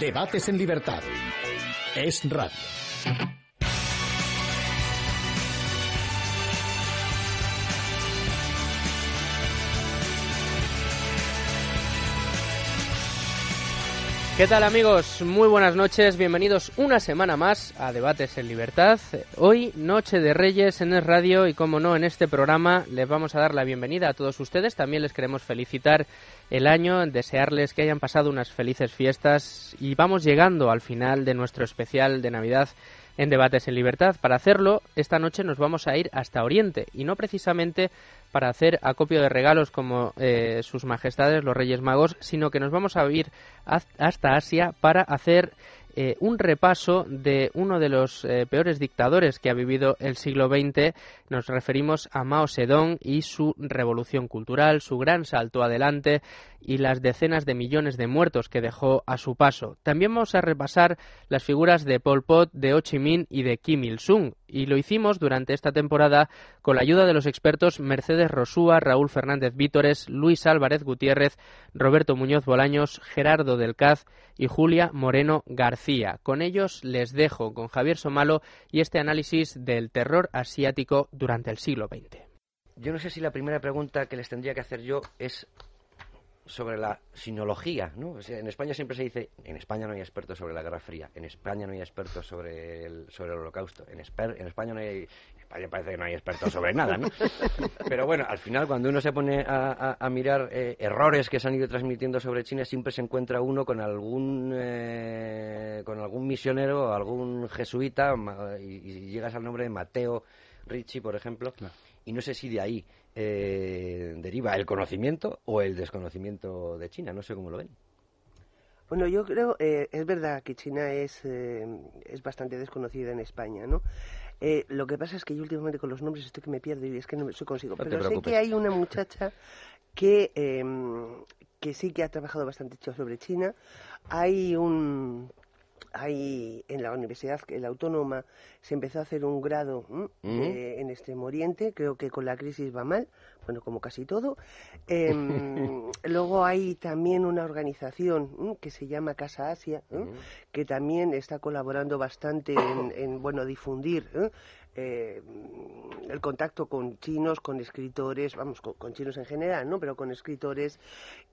Debates en libertad. Es radio. ¿Qué tal amigos? Muy buenas noches, bienvenidos una semana más a Debates en Libertad. Hoy, Noche de Reyes en el radio y como no, en este programa les vamos a dar la bienvenida a todos ustedes. También les queremos felicitar el año, desearles que hayan pasado unas felices fiestas y vamos llegando al final de nuestro especial de Navidad en Debates en Libertad. Para hacerlo, esta noche nos vamos a ir hasta Oriente y no precisamente para hacer acopio de regalos como eh, sus majestades los Reyes Magos, sino que nos vamos a ir hasta Asia para hacer eh, un repaso de uno de los eh, peores dictadores que ha vivido el siglo XX. Nos referimos a Mao Zedong y su revolución cultural, su gran salto adelante y las decenas de millones de muertos que dejó a su paso. También vamos a repasar las figuras de Pol Pot, de Ho Chi Minh y de Kim Il-sung, y lo hicimos durante esta temporada con la ayuda de los expertos Mercedes Rosúa, Raúl Fernández Vítores, Luis Álvarez Gutiérrez, Roberto Muñoz Bolaños, Gerardo del Caz y Julia Moreno García. Con ellos les dejo con Javier Somalo y este análisis del terror asiático durante el siglo XX. Yo no sé si la primera pregunta que les tendría que hacer yo es sobre la sinología, ¿no? en España siempre se dice, en España no hay expertos sobre la Guerra Fría, en España no hay expertos sobre el, sobre el Holocausto, en, en España no hay, en España parece que no hay expertos sobre nada, ¿no? Pero bueno, al final cuando uno se pone a, mirar eh, errores que se han ido transmitiendo sobre China, siempre se encuentra uno con algún, eh, con algún misionero, algún jesuita, y, llegas al nombre de Mateo Ricci, por ejemplo, y no sé si de ahí eh, deriva el conocimiento o el desconocimiento de China. No sé cómo lo ven. Bueno, yo creo, eh, es verdad que China es, eh, es bastante desconocida en España, ¿no? lo que pasa es que yo últimamente con los nombres estoy que me pierdo y es que no me soy consigo. Pero sé que hay una muchacha que, em, que sí que ha trabajado bastante sobre China. Hay un hay en la universidad, la autónoma, se empezó a hacer un grado en Extremo Oriente, creo que con la crisis va mal, bueno, como casi todo. Em, luego hay también una organización que se llama Casa Asia, que también está colaborando bastante en, en bueno, difundir eh, el contacto con chinos, con escritores, vamos, con, chinos en general, ¿no? Pero con escritores.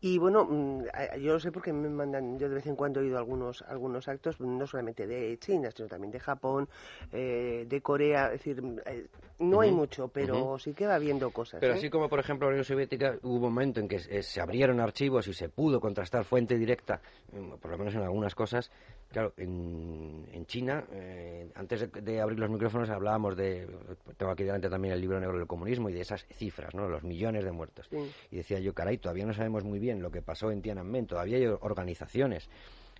Y bueno, mm, yo lo sé porque me mandan, yo de vez en cuando he ido a algunos, algunos actos, no solamente de China, sino también de Japón, eh, de Corea, es decir, eh, no hay mucho, pero sí que va habiendo cosas. Pero así como, por ejemplo, la Unión Soviética hubo un momento en que se abrieron archivos y se pudo contrastar fuente directa, mm, por lo menos en algunas cosas, claro, en, en China, antes de abrir los micrófonos hablábamos de, tengo aquí delante también el libro negro del comunismo y de esas cifras, ¿no? Los millones de muertos. Y decía yo, caray, todavía no sabemos muy bien lo que pasó en Tiananmen, todavía hay organizaciones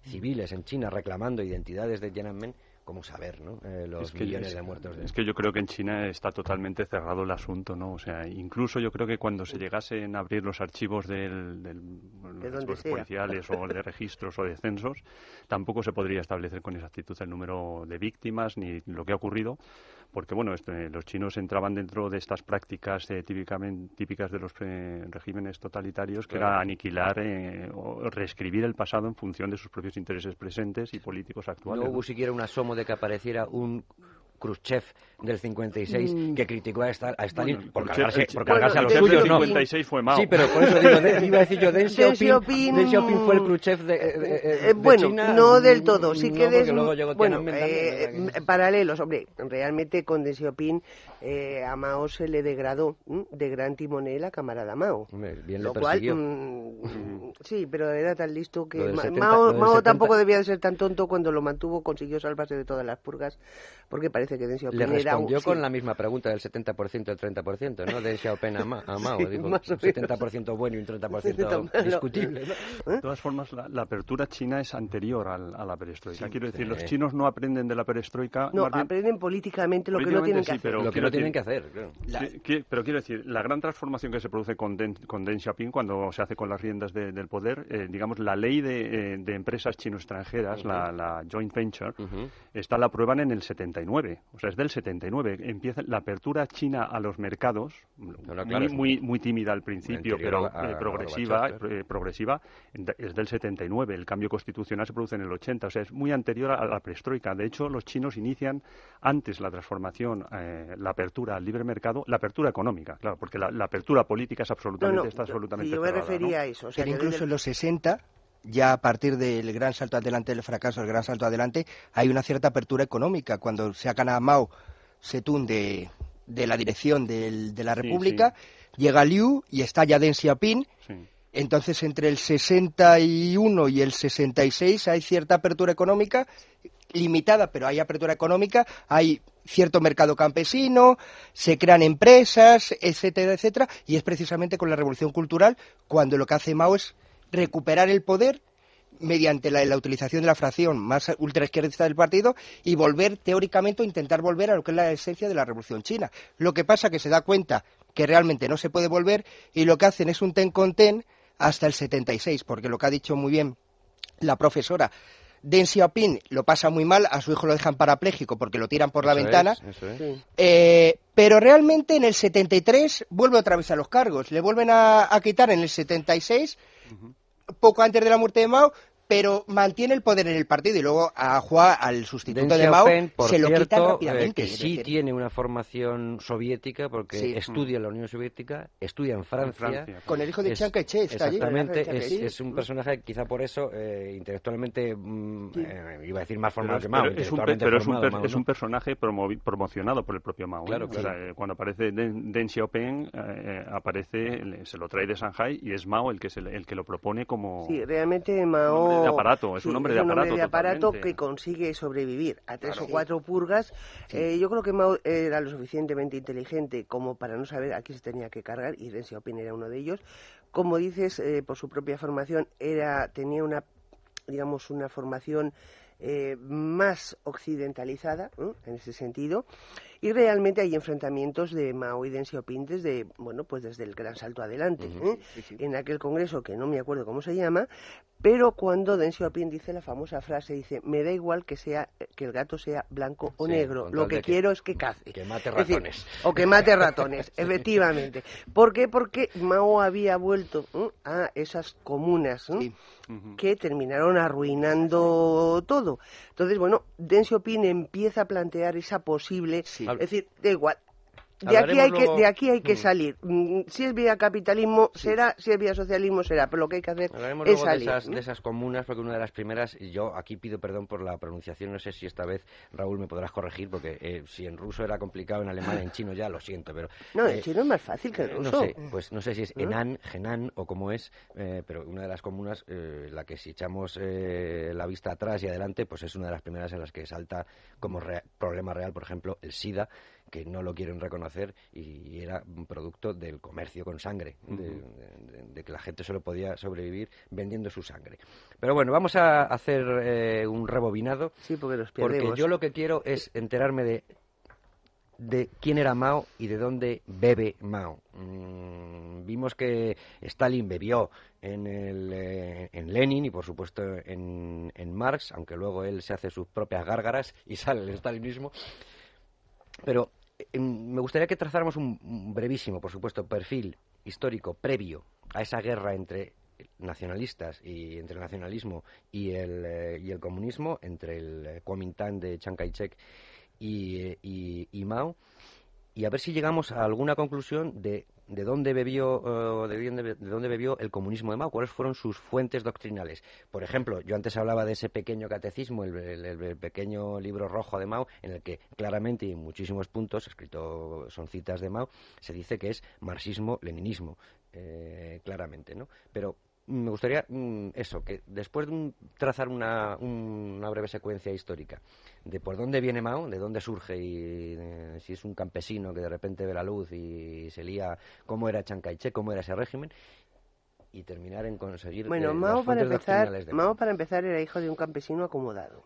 civiles en China reclamando identidades de Tiananmen cómo saber ¿no? Eh, los millones de muertos. Es que yo creo que en China está totalmente cerrado el asunto, ¿no? O sea, incluso yo creo que cuando se llegasen a abrir los archivos del, los policiales o de registros o de censos, tampoco se podría establecer con exactitud el número de víctimas ni lo que ha ocurrido, porque bueno, este, los chinos entraban dentro de estas prácticas eh, típicamente, típicas de los eh, regímenes totalitarios, que era aniquilar eh, o reescribir el pasado en función de sus propios intereses presentes y políticos actuales. No hubo siquiera un asomo de que apareciera un Khrushchev del 56 mm. que criticó a, Stalin por cargarse, por cargarse a los suyos. No. 56 fue Mao. Sí, pero por eso digo, de, iba a decir yo, Deng Xiaoping, Deng Xiaoping fue el Khrushchev de, de, eh, Bueno, no del todo. Sí que des, bueno, eh, paralelos. Hombre, realmente con Deng Xiaoping eh, a Mao se le degradó de gran timonel a camarada Mao. bien lo cual, mm, sí, pero era tan listo que Mao, Mao tampoco debía de ser tan tonto cuando lo mantuvo, consiguió salvarse de todas las purgas, porque parece le respondió con la misma pregunta del 70% del 30%, ¿no? De Xiaoping a, Mao. digo, un 70% bueno y un 30% discutible. De todas formas, la, apertura china es anterior a la perestroika. quiero decir, los chinos no aprenden de la perestroika. No, aprenden políticamente lo que no tienen que hacer. Pero lo que no tienen que hacer, pero quiero decir, la gran transformación que se produce con Deng, con Deng Xiaoping cuando se hace con las riendas del poder, eh, digamos, la ley de, eh, empresas chino-extranjeras, la, joint venture, está la prueban en el 79 79, o sea, es del 79. Empieza la apertura china a los mercados, muy, muy, tímida al principio, pero eh, progresiva, eh, progresiva, es del 79. El cambio constitucional se produce en el 80, o sea, es muy anterior a la prehistórica. De hecho, los chinos inician antes la transformación, eh, la apertura al libre mercado, la apertura económica, claro, porque la, apertura política es absolutamente, está absolutamente yo me refería a eso. O sea, incluso en los 60 ya a partir del gran salto adelante, del fracaso del gran salto adelante, hay una cierta apertura económica. Cuando sacan a Mao Zedong de, de la dirección de la República, llega Liu y está ya Deng Xiaoping. Entonces, entre el 61 y el 66 hay cierta apertura económica, limitada, pero hay apertura económica, hay cierto mercado campesino, se crean empresas, etcétera, etcétera, y es precisamente con la revolución cultural cuando lo que hace Mao es recuperar el poder mediante la, utilización de la fracción más ultraizquierdista del partido y volver teóricamente o intentar volver a lo que es la esencia de la revolución china. Lo que pasa que se da cuenta que realmente no se puede volver y lo que hacen es un ten con ten hasta el 76, porque lo que ha dicho muy bien la profesora Deng Xiaoping lo pasa muy mal, a su hijo lo dejan parapléjico porque lo tiran por la ventana. Eh, pero realmente en el 73 vuelve otra vez a los cargos. Le vuelven a, quitar en el 76 poco antes de la muerte de Mao, pero mantiene el poder en el partido y luego a Hua, al sustituto de Mao, se lo quita eh, rápidamente. que sí tiene una formación soviética porque estudia en la Unión Soviética, estudia en Francia. Con el hijo de Chiang Kai-shek está Exactamente, es, un personaje quizá por eso eh, intelectualmente, mm, eh, iba a decir más formado que Mao. Es un, pero es un, personaje promocionado por el propio Mao. Claro, cuando aparece Deng, Xiaoping, aparece, se lo trae de Shanghai y es Mao el que, el que lo propone como... Sí, realmente Mao de aparato, es un hombre de aparato. de aparato que consigue sobrevivir a tres o cuatro purgas. Eh, yo creo que Mao era lo suficientemente inteligente como para no saber a quién se tenía que cargar, y Deng Xiaoping era uno de ellos. Como dices, eh, por su propia formación, era tenía una, digamos, una formación eh, más occidentalizada en ese sentido y realmente hay enfrentamientos de Mao y Deng Xiaoping desde, bueno, pues desde el gran salto adelante. ¿eh? En aquel congreso, que no me acuerdo cómo se llama, pero cuando Deng Xiaoping dice la famosa frase, dice, me da igual que sea que el gato sea blanco o negro, lo que, quiero es que cace. Que mate ratones. o que mate ratones, efectivamente. ¿Por qué? Porque Mao había vuelto a esas comunas que terminaron arruinando todo. Entonces, bueno, Deng Xiaoping empieza a plantear esa posible es decir, da igual, de aquí, hay que, de aquí hay que mm. salir. Mm, si es vía capitalismo, será. Si es vía socialismo, será. Pero lo que hay que hacer es salir. De esas, de esas comunas, porque una de las primeras, y yo aquí pido perdón por la pronunciación, no sé si esta vez, Raúl, me podrás corregir, porque eh, si en ruso era complicado, en alemán, en chino ya, lo siento, pero... No, en eh, chino es más fácil que en ruso. No sé, pues no sé si es Enan, Genan o cómo es, eh, pero una de las comunas, la que si echamos la vista atrás y adelante, pues es una de las primeras en las que salta como problema real, por ejemplo, el SIDA, que no lo quieren reconocer y era un producto del comercio con sangre, de, que la gente solo podía sobrevivir vendiendo su sangre. Pero bueno, vamos a hacer eh, un rebobinado. Sí, porque los Porque yo lo que quiero es enterarme de de quién era Mao y de dónde bebe Mao. Mm, vimos que Stalin bebió en, el, eh, en Lenin y por supuesto en, en Marx, aunque luego él se hace sus propias gárgaras y sale el stalinismo. Pero me gustaría que trazáramos un brevísimo, por supuesto, perfil histórico previo a esa guerra entre nacionalistas y entre el nacionalismo y el, eh, y el comunismo, entre el eh, Kuomintang de Chiang Kai-shek y, y, Mao, y a ver si llegamos a alguna conclusión de de dónde bebió de, dónde, bebió el comunismo de Mao, cuáles fueron sus fuentes doctrinales. Por ejemplo, yo antes hablaba de ese pequeño catecismo, el, pequeño libro rojo de Mao, en el que claramente y en muchísimos puntos, escrito son citas de Mao, se dice que es marxismo-leninismo, eh, claramente, ¿no? Pero me gustaría mm, eso, que después de trazar una, una, breve secuencia histórica de por dónde viene Mao, de dónde surge y si es un campesino que de repente ve la luz y se lía cómo era Chiang Kai-shek, cómo era ese régimen, y terminar en conseguir bueno eh, Mao para empezar Mao para empezar era hijo de un campesino acomodado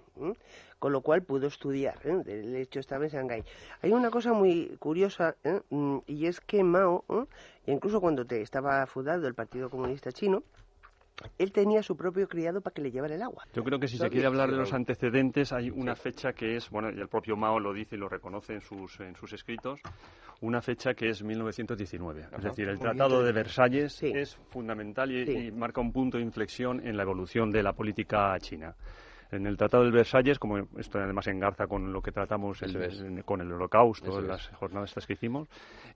con lo cual pudo estudiar ¿eh? de hecho estaba en Shanghái hay una cosa muy curiosa ¿eh? mm, y es que Mao incluso cuando te estaba fundado el Partido Comunista Chino él tenía su propio criado para que le llevara el agua. Yo creo que si se quiere hablar de los antecedentes, hay una fecha que es, bueno, y el propio Mao lo dice y lo reconoce en sus, en sus escritos, una fecha que es 1919. Es decir, el Tratado de Versalles es fundamental y marca un punto de inflexión en la evolución de la política china. En el Tratado del Versalles, como esto además engarza con lo que tratamos con el Holocausto, en las jornadas estas que hicimos,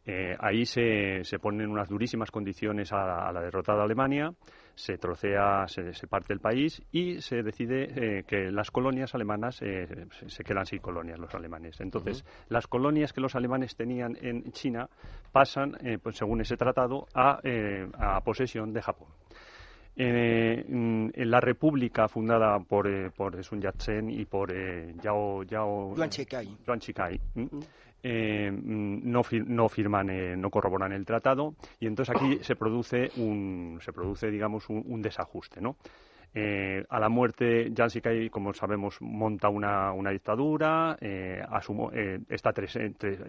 eh, ahí se, se, ponen unas durísimas condiciones a, la derrotada Alemania, se trocea, se, parte el país y se decide eh, que las colonias alemanas eh, se, quedan sin colonias los alemanes. Entonces, las colonias que los alemanes tenían en China pasan, pues, según ese tratado, a, a posesión de Japón. Eh, en la República fundada por, eh, por Sun Yat-sen y por eh, Yao, Yao Yuan Shikai, eh, no, no firman, no corroboran el tratado y entonces aquí se produce un, se produce digamos un, un desajuste, ¿no? Eh, a la muerte, Jan Sikai, como sabemos, monta una, una dictadura, eh, asumo, eh, está tres,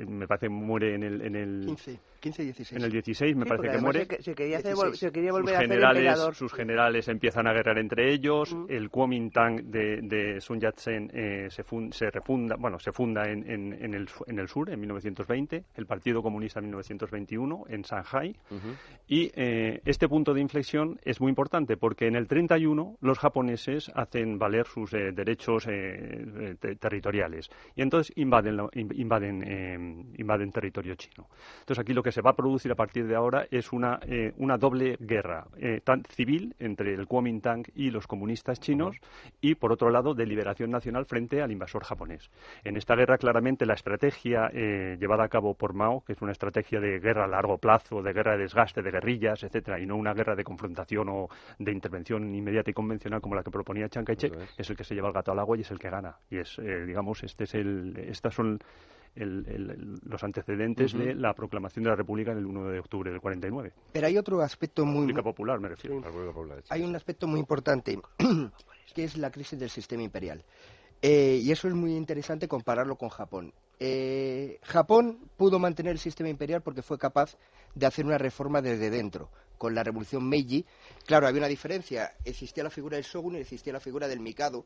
me parece que muere en el, en el 15, 15 16. En el 16 me parece que muere. Se, quería, se quería volver sus a generales, Sus generales empiezan a guerrear entre ellos, el Kuomintang de, de Sun Yat-sen eh, se, se refunda, bueno, se funda en, en, en, el, en el sur en 1920, el Partido Comunista en 1921 en Shanghai, y eh, este punto de inflexión es muy importante porque en el 31 los japoneses hacen valer sus eh, derechos eh, territoriales y entonces invaden, invaden, eh, invaden territorio chino. Entonces aquí lo que se va a producir a partir de ahora es una, una doble guerra civil entre el Kuomintang y los comunistas chinos y por otro lado de liberación nacional frente al invasor japonés. En esta guerra claramente la estrategia llevada a cabo por Mao, que es una estrategia de guerra a largo plazo, de guerra de desgaste, de guerrillas, etcétera, y no una guerra de confrontación o de intervención inmediata y convencional como la que proponía Chiang Kai-shek, es el que se lleva el gato al agua y es el que gana. Y es, eh, digamos, este es el, estas son los antecedentes de la proclamación de la República en el 1 de octubre del 49. Pero hay otro aspecto muy... República Popular, me refiero. hay un aspecto muy importante, que es la crisis del sistema imperial. Eh, y eso es muy interesante compararlo con Japón. Eh, Japón pudo mantener el sistema imperial porque fue capaz de hacer una reforma desde dentro con la revolución Meiji, claro, había una diferencia. Existía la figura del shogun y existía la figura del mikado.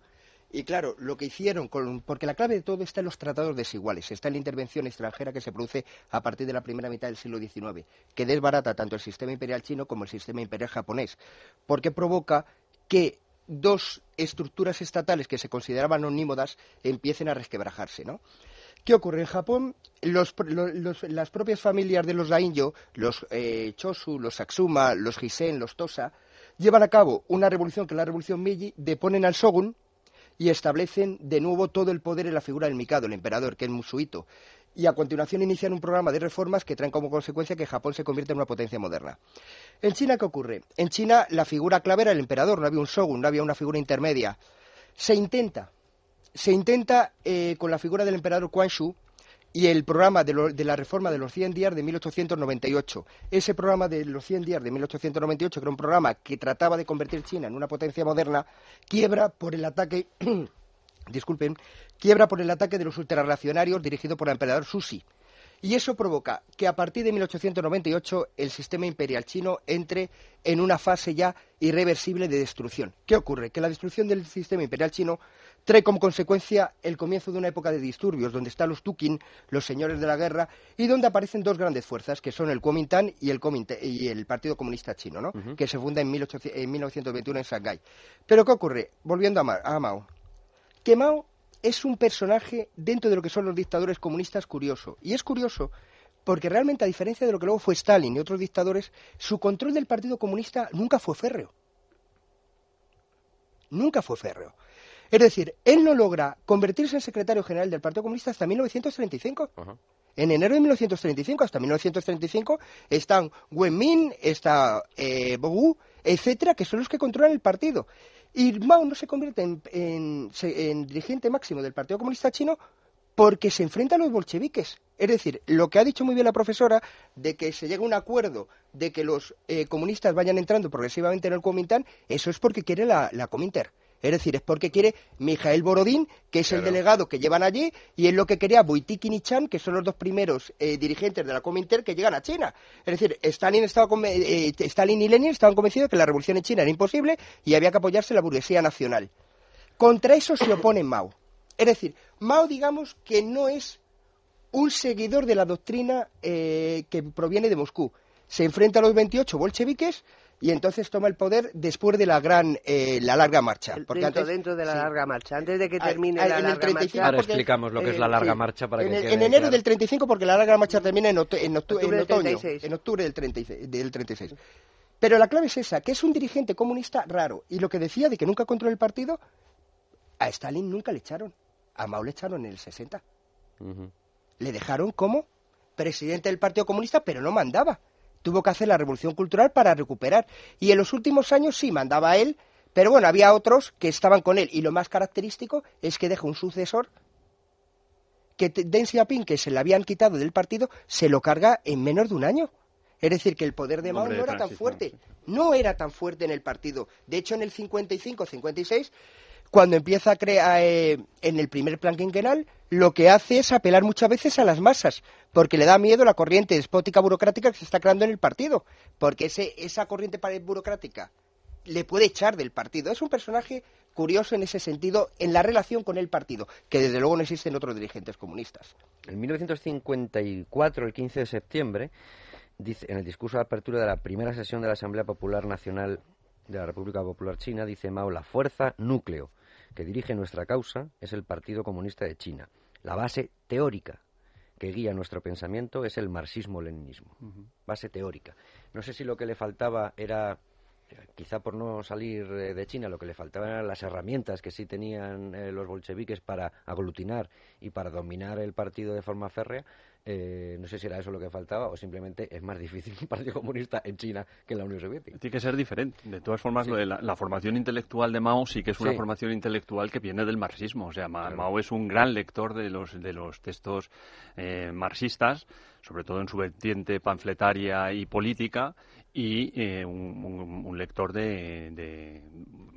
Y claro, lo que hicieron, porque la clave de todo está en los tratados desiguales, está en la intervención extranjera que se produce a partir de la primera mitad del siglo XIX, que desbarata tanto el sistema imperial chino como el sistema imperial japonés, porque provoca que dos estructuras estatales que se consideraban onímodas empiecen a resquebrajarse, ¿no? ¿Qué ocurre? En Japón, las propias familias de los daimyo, los eh, Chosu, los Satsuma, los Hisen, los Tosa, llevan a cabo una revolución que es la revolución Meiji, deponen al shogun y establecen de nuevo todo el poder en la figura del Mikado, el emperador, que es Musuhito. Y a continuación inician un programa de reformas que traen como consecuencia que Japón se convierta en una potencia moderna. En China, ¿qué ocurre? En China la figura clave era el emperador, no había un shogun, no había una figura intermedia. Se intenta se intenta eh, con la figura del emperador Quan Shu y el programa de, la reforma de los 100 días de 1898. Ese programa de los 100 días de 1898, que era un programa que trataba de convertir China en una potencia moderna, quiebra por el ataque, disculpen, quiebra por el ataque de los ultrarreaccionarios dirigido por el emperador Susi. Y eso provoca que a partir de 1898 el sistema imperial chino entre en una fase ya irreversible de destrucción. ¿Qué ocurre? Que la destrucción del sistema imperial chino trae como consecuencia el comienzo de una época de disturbios, donde están los Tukin, los señores de la guerra, y donde aparecen dos grandes fuerzas, que son el Kuomintang y el, y el Partido Comunista Chino, ¿no? que se funda en, 1921 en Shanghái. Pero ¿qué ocurre? Volviendo a, Mao. Que Mao es un personaje dentro de lo que son los dictadores comunistas curioso. Y es curioso porque realmente, a diferencia de lo que luego fue Stalin y otros dictadores, su control del Partido Comunista nunca fue férreo. Nunca fue férreo. Es decir, él no logra convertirse en secretario general del Partido Comunista hasta 1935. En enero de 1935, hasta 1935, están Wen está eh, Bogu, etcétera, que son los que controlan el partido. Y Mao no se convierte en, dirigente máximo del Partido Comunista Chino porque se enfrenta a los bolcheviques. Es decir, lo que ha dicho muy bien la profesora de que se llega a un acuerdo de que los eh, comunistas vayan entrando progresivamente en el Kuomintang, eso es porque quiere la, la Cominter Es decir, es porque quiere Mijael Borodín, que es el delegado que llevan allí, y es lo que quería Boitiki y Chan, que son los dos primeros eh, dirigentes de la Cominter que llegan a China. Es decir, Stalin, estaba eh, Stalin y Lenin estaban convencidos que la revolución en China era imposible y había que apoyarse la burguesía nacional. Contra eso se opone Mao. Es decir, Mao, digamos que no es un seguidor de la doctrina eh, que proviene de Moscú. Se enfrenta a los 28 bolcheviques y entonces toma el poder después de la gran eh, la larga marcha. porque dentro, dentro de la larga marcha, antes de que termine la larga marcha. Ahora explicamos lo que es la larga marcha para en que el, En enero del 35 porque la larga marcha termina en, octubre, en, otoño, en octubre del 36, del 36. Pero la clave es esa, que es un dirigente comunista raro. Y lo que decía de que nunca controló el partido, a Stalin nunca le echaron. A Mao le echaron en el 60. Le dejaron como presidente del Partido Comunista, pero no mandaba tuvo que hacer la revolución cultural para recuperar. Y en los últimos años sí mandaba él, pero bueno, había otros que estaban con él. Y lo más característico es que deja un sucesor que Deng Xiaoping, que se le habían quitado del partido, se lo carga en menos de un año. Es decir, que el poder de Mao no era tan fuerte. No era tan fuerte en el partido. De hecho, en el 55-56 cuando empieza a crear eh, en el primer plan quinquenal, lo que hace es apelar muchas veces a las masas, porque le da miedo la corriente despótica burocrática que se está creando en el partido, porque ese, esa corriente burocrática le puede echar del partido. Es un personaje curioso en ese sentido, en la relación con el partido, que desde luego no existen otros dirigentes comunistas. En 1954, el 15 de septiembre, dice, en el discurso de apertura de la primera sesión de la Asamblea Popular Nacional de la República Popular China, dice Mao, la fuerza núcleo que dirige nuestra causa es el Partido Comunista de China. La base teórica que guía nuestro pensamiento es el marxismo-leninismo. Base teórica. No sé si lo que le faltaba era, quizá por no salir de China, lo que le faltaban eran las herramientas que sí tenían eh, los bolcheviques para aglutinar y para dominar el partido de forma férrea, eh, no sé si era eso lo que faltaba o simplemente es más difícil un partido comunista en China que en la Unión Soviética. Tiene que ser diferente. De todas formas, la, formación intelectual de Mao sí que es una formación intelectual que viene del marxismo. O sea, Mao es un gran lector de los, de los textos eh, marxistas, sobre todo en su vertiente panfletaria y política, y eh, un, lector de,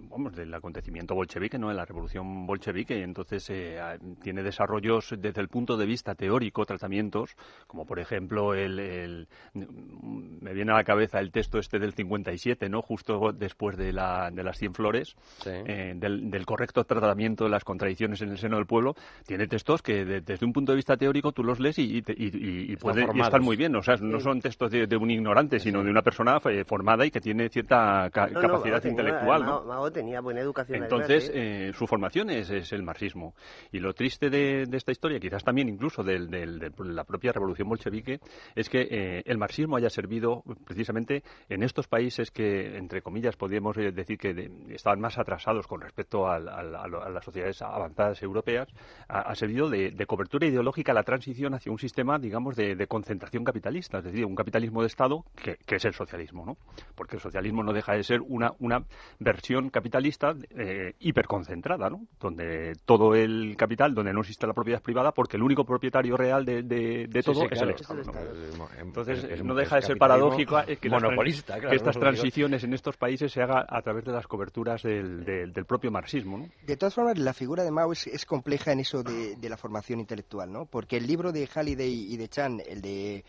vamos, del acontecimiento bolchevique, ¿no? de la revolución bolchevique, y entonces eh, tiene desarrollos desde el punto de vista teórico, tratamientos, como por ejemplo el, me viene a la cabeza el texto este del 57, ¿no? justo después de, la, de las 100 flores, eh, del, correcto tratamiento de las contradicciones en el seno del pueblo, tiene textos que desde un punto de vista teórico tú los lees y, y, pueden estar muy bien, o sea, no son textos de, un ignorante, sino de una persona eh, formada y que tiene cierta capacidad intelectual. ¿no? tenía buena educación. Entonces, ¿eh? su formación es, el marxismo. Y lo triste de, esta historia, quizás también incluso de, la propia revolución bolchevique, es que eh, el marxismo haya servido precisamente en estos países que, entre comillas, podríamos eh, decir que estaban más atrasados con respecto a, las sociedades avanzadas europeas, ha, servido de, cobertura ideológica a la transición hacia un sistema, digamos, de, concentración capitalista, es decir, un capitalismo de Estado que, es el socialismo, ¿no? Porque el socialismo no deja de ser una, una versión capitalista eh, hiperconcentrada, ¿no? Donde todo el capital, donde no existe la propiedad privada, porque el único propietario real de, de, todo es el Estado. Entonces, no deja de ser paradójico que, monopolista, que estas transiciones en estos países se haga a través de las coberturas del, del, propio marxismo. ¿no? De todas formas, la figura de Mao es, compleja en eso de, de, la formación intelectual, ¿no? Porque el libro de Halliday y de Chan, el de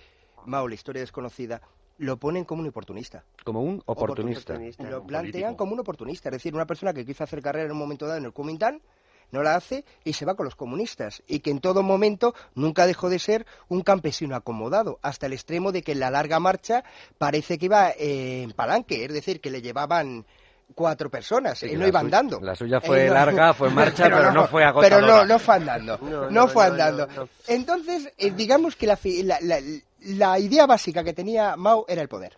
Mao, la historia desconocida, lo ponen como un oportunista. Como un oportunista. Lo plantean como un oportunista, es decir, una persona que quiso hacer carrera en un momento dado en el Kuomintang, no la hace y se va con los comunistas. Y que en todo momento nunca dejó de ser un campesino acomodado, hasta el extremo de que en la larga marcha parece que iba eh, en palanque, es decir, que le llevaban cuatro personas y no iban andando. La suya fue larga, fue en marcha, pero, no, fue agotadora. Pero no, no fue andando. No, fue andando. Entonces, eh, digamos que la, la idea básica que tenía Mao era el poder.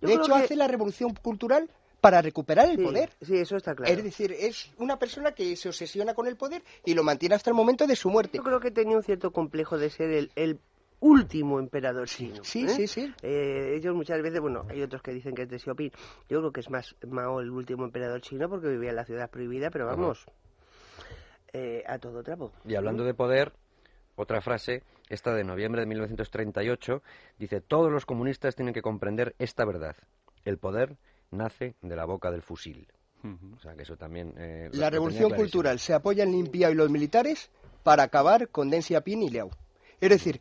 de hecho, hace la revolución cultural para recuperar el poder. Sí, eso está claro. Es decir, es una persona que se obsesiona con el poder y lo mantiene hasta el momento de su muerte. Yo creo que tenía un cierto complejo de ser el, último emperador chino. Sí, ¿eh? sí, sí. Eh, ellos muchas veces, bueno, hay otros que dicen que es de Xiaoping. Yo creo que es más Mao el último emperador chino porque vivía en la ciudad prohibida, pero vamos, eh, a todo trapo. Y hablando de poder, otra frase, esta de noviembre de 1938, dice, todos los comunistas tienen que comprender esta verdad. El poder nace de la boca del fusil. O sea, que eso también... Eh, la revolución cultural se apoya en Limpiao y los militares para acabar con Deng Xiaoping y Liao. Es decir,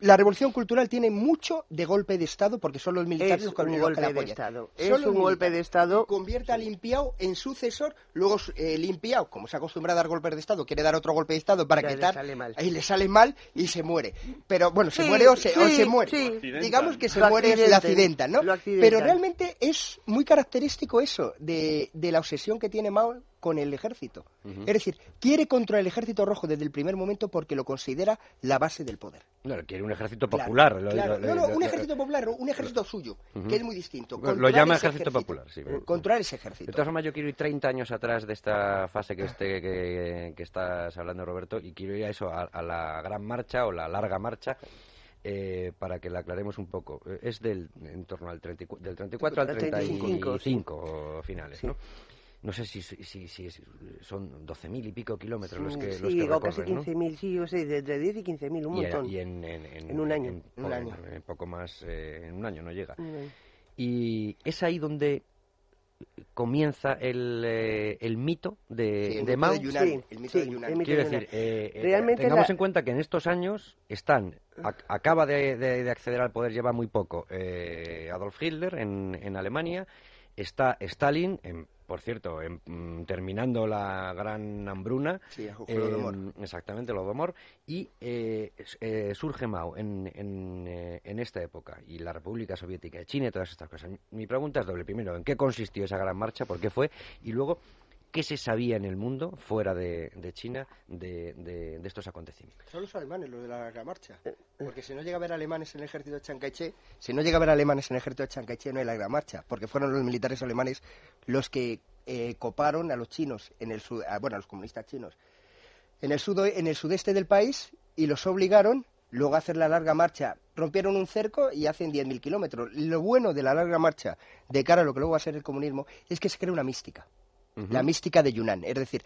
la revolución cultural tiene mucho de golpe de Estado porque son los militares los que un golpe de Estado. Es un golpe de Estado. Convierte a Limpiao en sucesor, luego eh, Limpiao, como se ha acostumbrado a dar golpes de Estado, quiere dar otro golpe de Estado para quitar. Ahí le sale mal y se muere. Pero bueno, se muere o se, muere. Digamos que se muere es la accidenta, ¿no? Pero realmente es muy característico eso de, de la obsesión que tiene Mao con el ejército. Es decir, quiere controlar el ejército rojo desde el primer momento porque lo considera la base del poder. Claro, quiere un ejército popular. no, no, un ejército popular, un ejército suyo, que es muy distinto. lo llama ejército, popular, sí. Controlar ese ejército. De todas formas, yo quiero ir 30 años atrás de esta fase que, este, que, estás hablando, Roberto, y quiero ir a eso, a, la gran marcha o la larga marcha. Eh, para que la aclaremos un poco. Es del en torno al del 34 al 35, finales, ¿no? No sé si, si, si son 12.000 y pico kilómetros los que, sí, los que o casi 15.000, sí, yo sé, de 10 y 15.000, un montón. Y en, en, un año. En, un año. poco más, eh, en un año no llega. Y es ahí donde comienza el, eh, el mito de, de Mao. De el mito de Yunnan. Quiero decir, eh, eh tengamos en cuenta que en estos años están, acaba de, de, acceder al poder, lleva muy poco, eh, Adolf Hitler en, en Alemania, está Stalin en por cierto, mm, terminando la gran hambruna. Sí, eh, exactamente, el Odomor. Y eh, eh, surge Mao en, en, en, esta época. Y la República Soviética de China y todas estas cosas. Mi pregunta es doble. Primero, ¿en qué consistió esa gran marcha? ¿Por qué fue? Y luego, ¿Qué se sabía en el mundo, fuera de, China, de, de, estos acontecimientos? Son los alemanes los de la larga marcha. Porque si no llega a haber alemanes en el ejército de Chiang Kai-shek, si no llega a haber alemanes en el ejército de Chiang Kai-shek, no hay larga marcha. Porque fueron los militares alemanes los que eh, coparon a los chinos, en el bueno, a los comunistas chinos, en el, en el sudeste del país y los obligaron luego a hacer la larga marcha. Rompieron un cerco y hacen 10.000 kilómetros. Lo bueno de la larga marcha de cara a lo que luego va a ser el comunismo es que se crea una mística la mística de Yunnan. Es decir,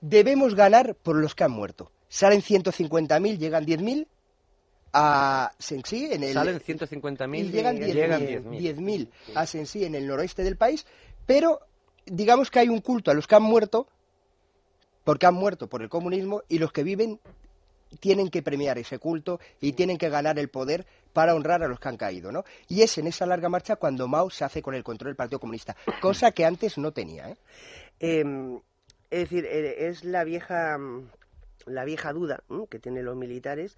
debemos ganar por los que han muerto. Salen 150.000, llegan 10.000 a Sensi en el salen 150.000 y llegan 10.000 a Sensi en el noroeste del país, pero digamos que hay un culto a los que han muerto porque han muerto por el comunismo y los que viven tienen que premiar ese culto y tienen que ganar el poder para honrar a los que han caído, ¿no? Y es en esa larga marcha cuando Mao se hace con el control del Partido Comunista, cosa que antes no tenía, ¿eh? Em, es decir, eh, es la vieja, la vieja duda que tienen los militares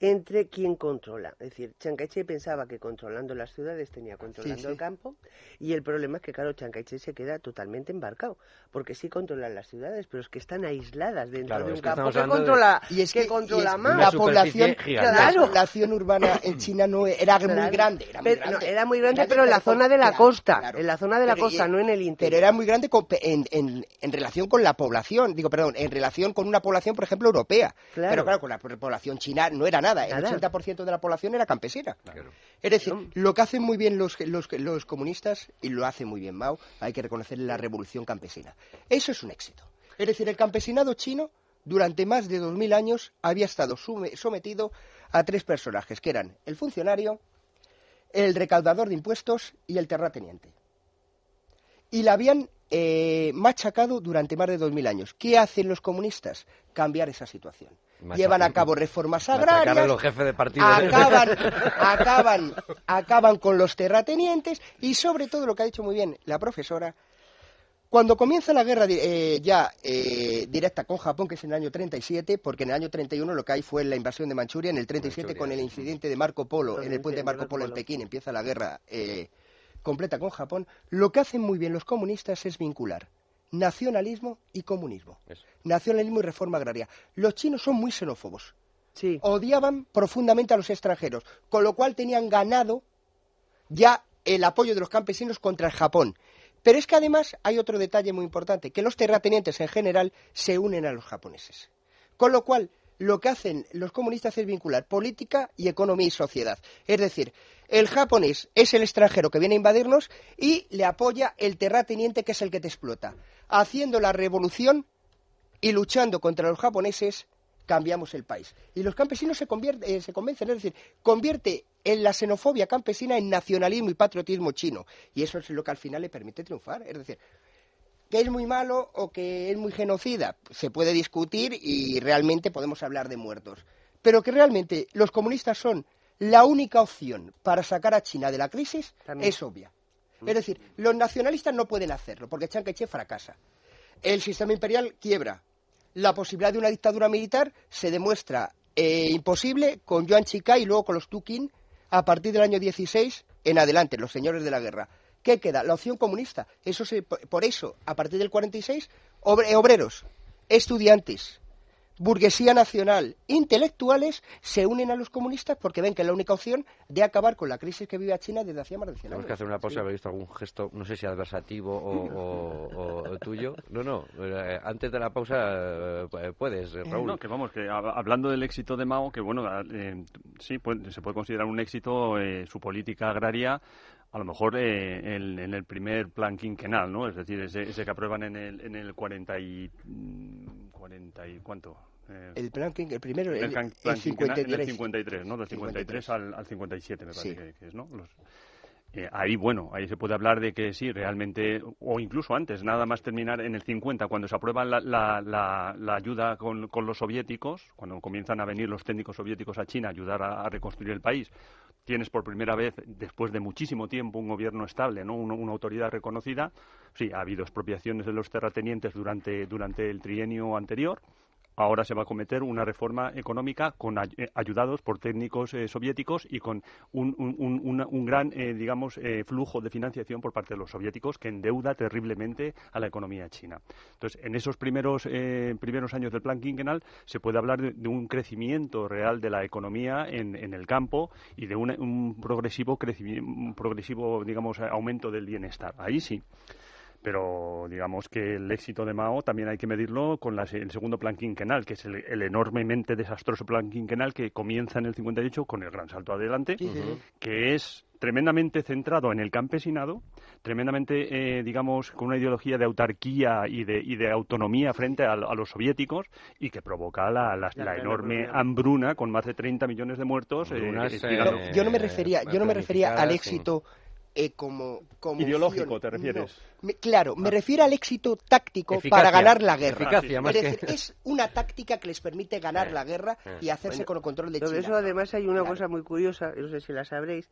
entre quién controla. Es decir, Chiang pensaba que controlando las ciudades tenía controlando el campo y el problema es que, claro, Chiang se queda totalmente embarcado porque sí controlan las ciudades, pero es que están aisladas dentro de un campo que controla, y es que, controla más. La población, la población urbana en China no era muy grande. Era muy grande, era muy grande pero en la zona de la costa, en la zona de la costa, no en el interior. Pero era muy grande en, en, relación con la población, digo, perdón, en relación con una población, por ejemplo, europea. Pero claro, con la población china no era nada. El 80% de la población era campesina. Es decir, lo que hacen muy bien los, los, comunistas, y lo hace muy bien Mao, hay que reconocer la revolución campesina. Eso es un éxito. Es decir, el campesinado chino durante más de 2.000 años había estado sometido a tres personajes, que eran el funcionario, el recaudador de impuestos y el terrateniente. Y la habían eh, machacado durante más de 2.000 años. ¿Qué hacen los comunistas? Cambiar esa situación llevan a cabo reformas agrarias, los jefes de partido. Acaban, acaban, acaban con los terratenientes y sobre todo lo que ha dicho muy bien la profesora, cuando comienza la guerra eh, ya eh, directa con Japón, que es en el año 37, porque en el año 31 lo que hay fue la invasión de Manchuria, en el 37 con el incidente de Marco Polo, en el puente de Marco Polo en Pekín, empieza la guerra eh, completa con Japón, lo que hacen muy bien los comunistas es vincular nacionalismo y comunismo. Nacionalismo y reforma agraria. Los chinos son muy xenófobos. Sí. Odiaban profundamente a los extranjeros, con lo cual tenían ganado ya el apoyo de los campesinos contra el Japón. Pero es que además hay otro detalle muy importante, que los terratenientes en general se unen a los japoneses. Con lo cual, lo que hacen los comunistas es vincular política y economía y sociedad. Es decir, el japonés es el extranjero que viene a invadirnos y le apoya el terrateniente que es el que te explota. Haciendo la revolución y luchando contra los japoneses, cambiamos el país. Y los campesinos se, eh, se convencen, es decir, convierte en la xenofobia campesina en nacionalismo y patriotismo chino. Y eso es lo que al final le permite triunfar. Es decir, que es muy malo o que es muy genocida. Se puede discutir y realmente podemos hablar de muertos. Pero que realmente los comunistas son la única opción para sacar a China de la crisis es obvia. Es decir, los nacionalistas no pueden hacerlo porque Chiang fracasa. El sistema imperial quiebra. La posibilidad de una dictadura militar se demuestra eh, imposible con Yuan Shikai y luego con los Tukin a partir del año 16 en adelante, los señores de la guerra. ¿Qué queda? La opción comunista. Eso por eso, a partir del 46, obreros, estudiantes, burguesía nacional, intelectuales, se unen a los comunistas porque ven que es la única opción de acabar con la crisis que vive China desde hacía más de 100 años. Tenemos que hacer una pausa, ¿habéis visto algún gesto, no sé si adversativo o, tuyo? No, no, eh, antes de la pausa eh, puedes, eh, Raúl. No, que vamos, que hablando del éxito de Mao, que bueno, sí, se puede considerar un éxito su política agraria, a lo mejor en, el primer plan quinquenal, ¿no? Es decir, ese, que aprueban en el, en el 40 y, 40 mm, y ¿cuánto? Eh, el plan el primero, el, plan, el 53. Del 53, ¿no? Del 53, Al, al, 57, me parece que, es, ¿no? Eh, ahí, bueno, ahí se puede hablar de que sí, realmente, o incluso antes, nada más terminar en el 50, cuando se aprueba la, la, la, ayuda con, con, los soviéticos, cuando comienzan a venir los técnicos soviéticos a China a ayudar a reconstruir el país, tienes por primera vez, después de muchísimo tiempo, un gobierno estable, ¿no? una, autoridad reconocida. Sí, ha habido expropiaciones de los terratenientes durante, durante el trienio anterior, ahora se va a cometer una reforma económica con eh, ayudados por técnicos eh, soviéticos y con un, un, gran, eh, digamos, flujo de financiación por parte de los soviéticos que endeuda terriblemente a la economía china. Entonces, en esos primeros, primeros años del plan quinquenal se puede hablar de, un crecimiento real de la economía en, en el campo y de un progresivo, progresivo, digamos, aumento del bienestar. Ahí sí pero digamos que el éxito de Mao también hay que medirlo con el segundo plan quinquenal, que es el, enormemente desastroso plan quinquenal que comienza en el 58 con el gran salto adelante, que es tremendamente centrado en el campesinado, tremendamente, eh, digamos, con una ideología de autarquía y de, y de autonomía frente a, los soviéticos y que provoca la, la, enorme hambruna con más de 30 millones de muertos. Eh, eh, yo no me refería, yo no me refería al éxito eh, como, como, Ideológico, ¿te refieres? claro, me ah. refiero al éxito táctico para ganar la guerra. es, una táctica que les permite ganar eh, la guerra eh. y hacerse con el control de China. Eso, además, hay una cosa muy curiosa, no sé si la sabréis,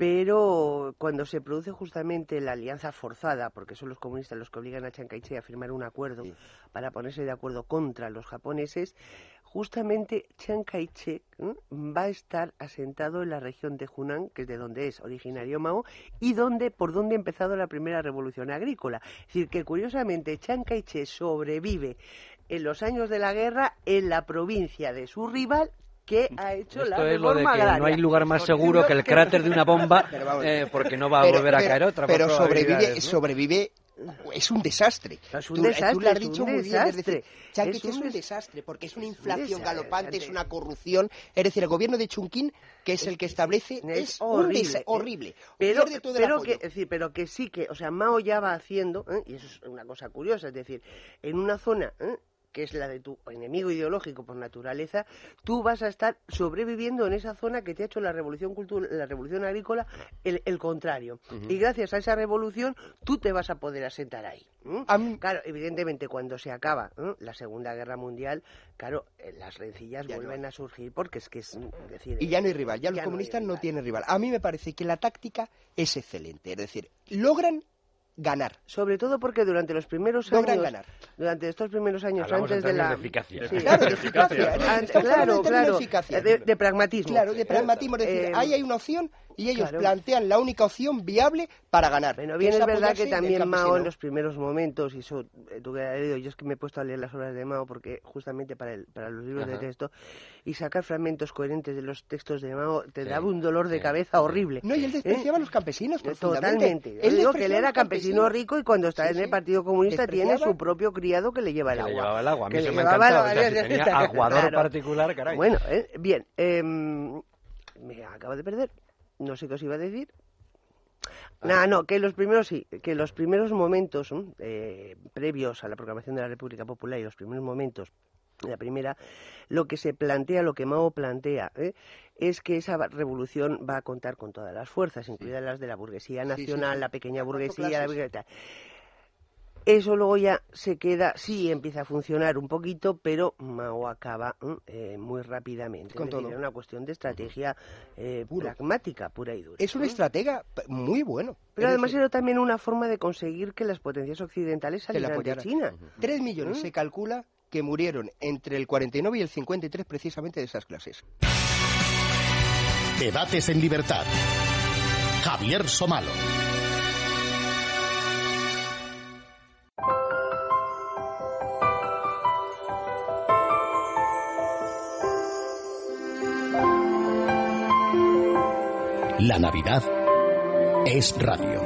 pero cuando se produce justamente la alianza forzada, porque son los comunistas los que obligan a Chiang Kai-shek a firmar un acuerdo para ponerse de acuerdo contra los japoneses, justamente Chiang Kai-shek va a estar asentado en la región de Hunan, que es de donde es originario Mao, y donde, por donde ha empezado la primera revolución agrícola. Es decir, que curiosamente Chiang Kai-shek sobrevive en los años de la guerra en la provincia de su rival, que ha hecho Esto la es lo de que no hay lugar más seguro que el cráter de una bomba, eh, porque no va a volver a caer otra. Pero sobrevive, sobrevive es un desastre. Es un desastre. Tú, lo has dicho muy bien. Es, decir, es, un, desastre porque es una inflación galopante, es una corrupción. Es decir, el gobierno de Chunquín, que es el que establece, es, horrible. horrible. Pero, pero que, decir, pero que sí que, o sea, Mao ya va haciendo, ¿eh? y eso es una cosa curiosa, es decir, en una zona ¿eh? Que es la de tu enemigo ideológico por naturaleza, tú vas a estar sobreviviendo en esa zona que te ha hecho la revolución cultural, la revolución agrícola, el, contrario. Y gracias a esa revolución, tú te vas a poder asentar ahí. Claro, evidentemente, cuando se acaba la Segunda Guerra Mundial, claro, eh, las rencillas vuelven a surgir porque es que es decir. Y ya no hay rival, ya, los comunistas no tienen rival. A mí me parece que la táctica es excelente, es decir, logran ganar. Sobre todo porque durante los primeros años. ganar. Durante estos primeros años antes de la. eficacia. Claro, de eficacia. claro, claro. De, pragmatismo. Claro, de pragmatismo. Es decir, eh, ahí hay una opción y ellos plantean la única opción viable para ganar. Bueno, bien es verdad que también Mao en los primeros momentos, y eso eh, tú que has leído, yo es que me he puesto a leer las obras de Mao porque justamente para, el, para los libros de texto, y sacar fragmentos coherentes de los textos de Mao te daba un dolor de cabeza horrible. No, y él despreciaba a los campesinos Totalmente. Él digo que él era campesino, rico y cuando está en el Partido Comunista tiene su propio criado que le lleva el agua. Le llevaba el agua, a mí se me encantaba. Tenía aguador particular, caray. Bueno, eh, bien, em, me acabo de perder no sé qué os iba a decir. Ah. no, que los primeros sí, que los primeros momentos eh, previos a la proclamación de la República Popular y los primeros momentos la primera, lo que se plantea, lo que Mao plantea, ¿eh? es que esa revolución va a contar con todas las fuerzas, incluidas las de la burguesía nacional, la pequeña burguesía, la burguesía Eso luego ya se queda, sí empieza a funcionar un poquito, pero Mao acaba eh, muy rápidamente. Con todo. Es una cuestión de estrategia eh, pragmática, pura y dura. Es un estratega muy bueno. Pero además era también una forma de conseguir que las potencias occidentales salieran de China. Tres millones se calcula que murieron entre el 49 y el 53 precisamente de esas clases. Debates en libertad. Javier Somalo. La Navidad es radio.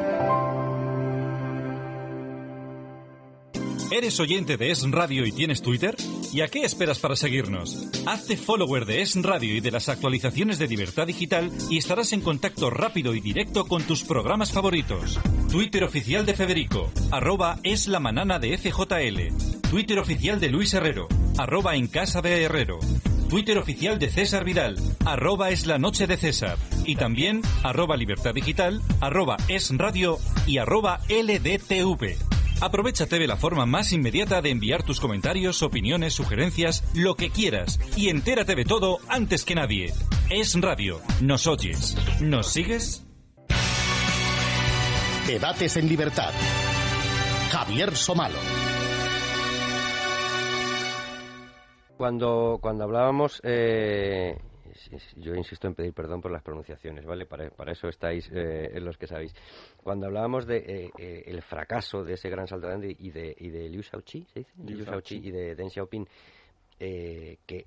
¿Eres oyente de Es Radio y tienes Twitter? ¿Y a qué esperas para seguirnos? Hazte follower de Es Radio y de las actualizaciones de Libertad Digital y estarás en contacto rápido y directo con tus programas favoritos. Twitter oficial de Federico, arroba es la manana de FJL. Twitter oficial de Luis Herrero, arroba en casa de Herrero. Twitter oficial de César Vidal, arroba es la noche de César. Y también arroba libertad digital, arroba es radio y arroba LDTV. Aprovechate de la forma más inmediata de enviar tus comentarios, opiniones, sugerencias, lo que quieras. Y entérate de todo antes que nadie. Es radio. ¿Nos oyes? ¿Nos sigues? Debates en libertad. Javier Somalo. Cuando, cuando hablábamos, eh, yo insisto en pedir perdón por las pronunciaciones, ¿vale? Para, para eso estáis eh, en los que sabéis. Cuando hablábamos de eh, eh, el fracaso de ese gran salto y de, y de Liu Shaoqi, ¿se dice? Liu, Shaoqi y de Deng Xiaoping, que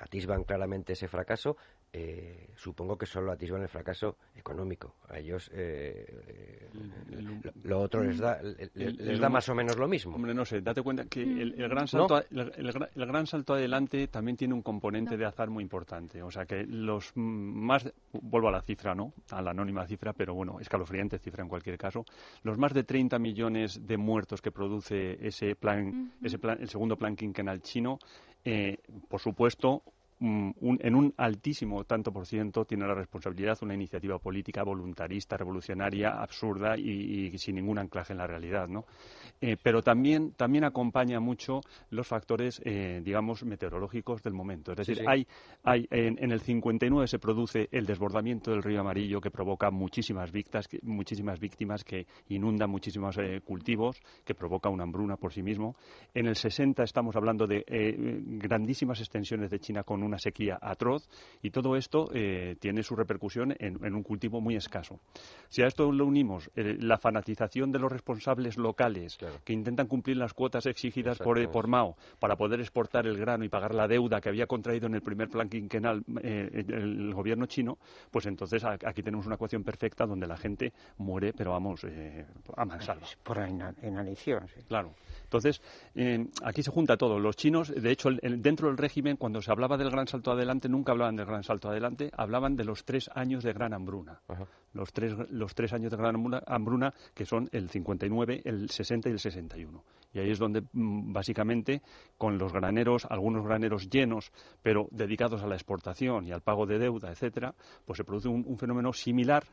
atisban claramente ese fracaso, eh, supongo que solo atisban el fracaso económico. A ellos eh, lo, otro les da, les da más o menos lo mismo. Hombre, no sé, date cuenta que el, gran, salto, el, gran salto adelante también tiene un componente de azar muy importante. O sea que los más, vuelvo a la cifra, ¿no? A la anónima cifra, pero bueno, escalofriante cifra en cualquier caso. Los más de 30 millones de muertos que produce ese plan, ese plan el segundo plan quinquenal chino, eh, por supuesto, Mm, en un altísimo tanto por ciento tiene la responsabilidad una iniciativa política voluntarista, revolucionaria, absurda y, sin ningún anclaje en la realidad, ¿no? Eh, pero también, también acompaña mucho los factores, eh, digamos, meteorológicos del momento. Es decir, hay, hay en, el 59 se produce el desbordamiento del río Amarillo que provoca muchísimas víctimas, muchísimas víctimas que inunda muchísimos eh, cultivos, que provoca una hambruna por sí mismo. En el 60 estamos hablando de grandísimas extensiones de China con una sequía atroz y todo esto eh, tiene su repercusión en, un cultivo muy escaso. Si a esto lo unimos eh, la fanatización de los responsables locales que intentan cumplir las cuotas exigidas por, eh, por, Mao para poder exportar el grano y pagar la deuda que había contraído en el primer plan quinquenal el gobierno chino, pues entonces aquí tenemos una ecuación perfecta donde la gente muere, pero vamos, a mansalva. Por inanición, sí. Claro. Entonces, aquí se junta todo. Los chinos, de hecho, dentro del régimen, cuando se hablaba del gran salto adelante, nunca hablaban del gran salto adelante, hablaban de los tres años de gran hambruna. Los tres, los tres años de gran hambruna, que son el 59, el 60 y el 61. Y ahí es donde, mm, básicamente, con los graneros, algunos graneros llenos, pero dedicados a la exportación y al pago de deuda, etcétera, pues se produce un fenómeno similar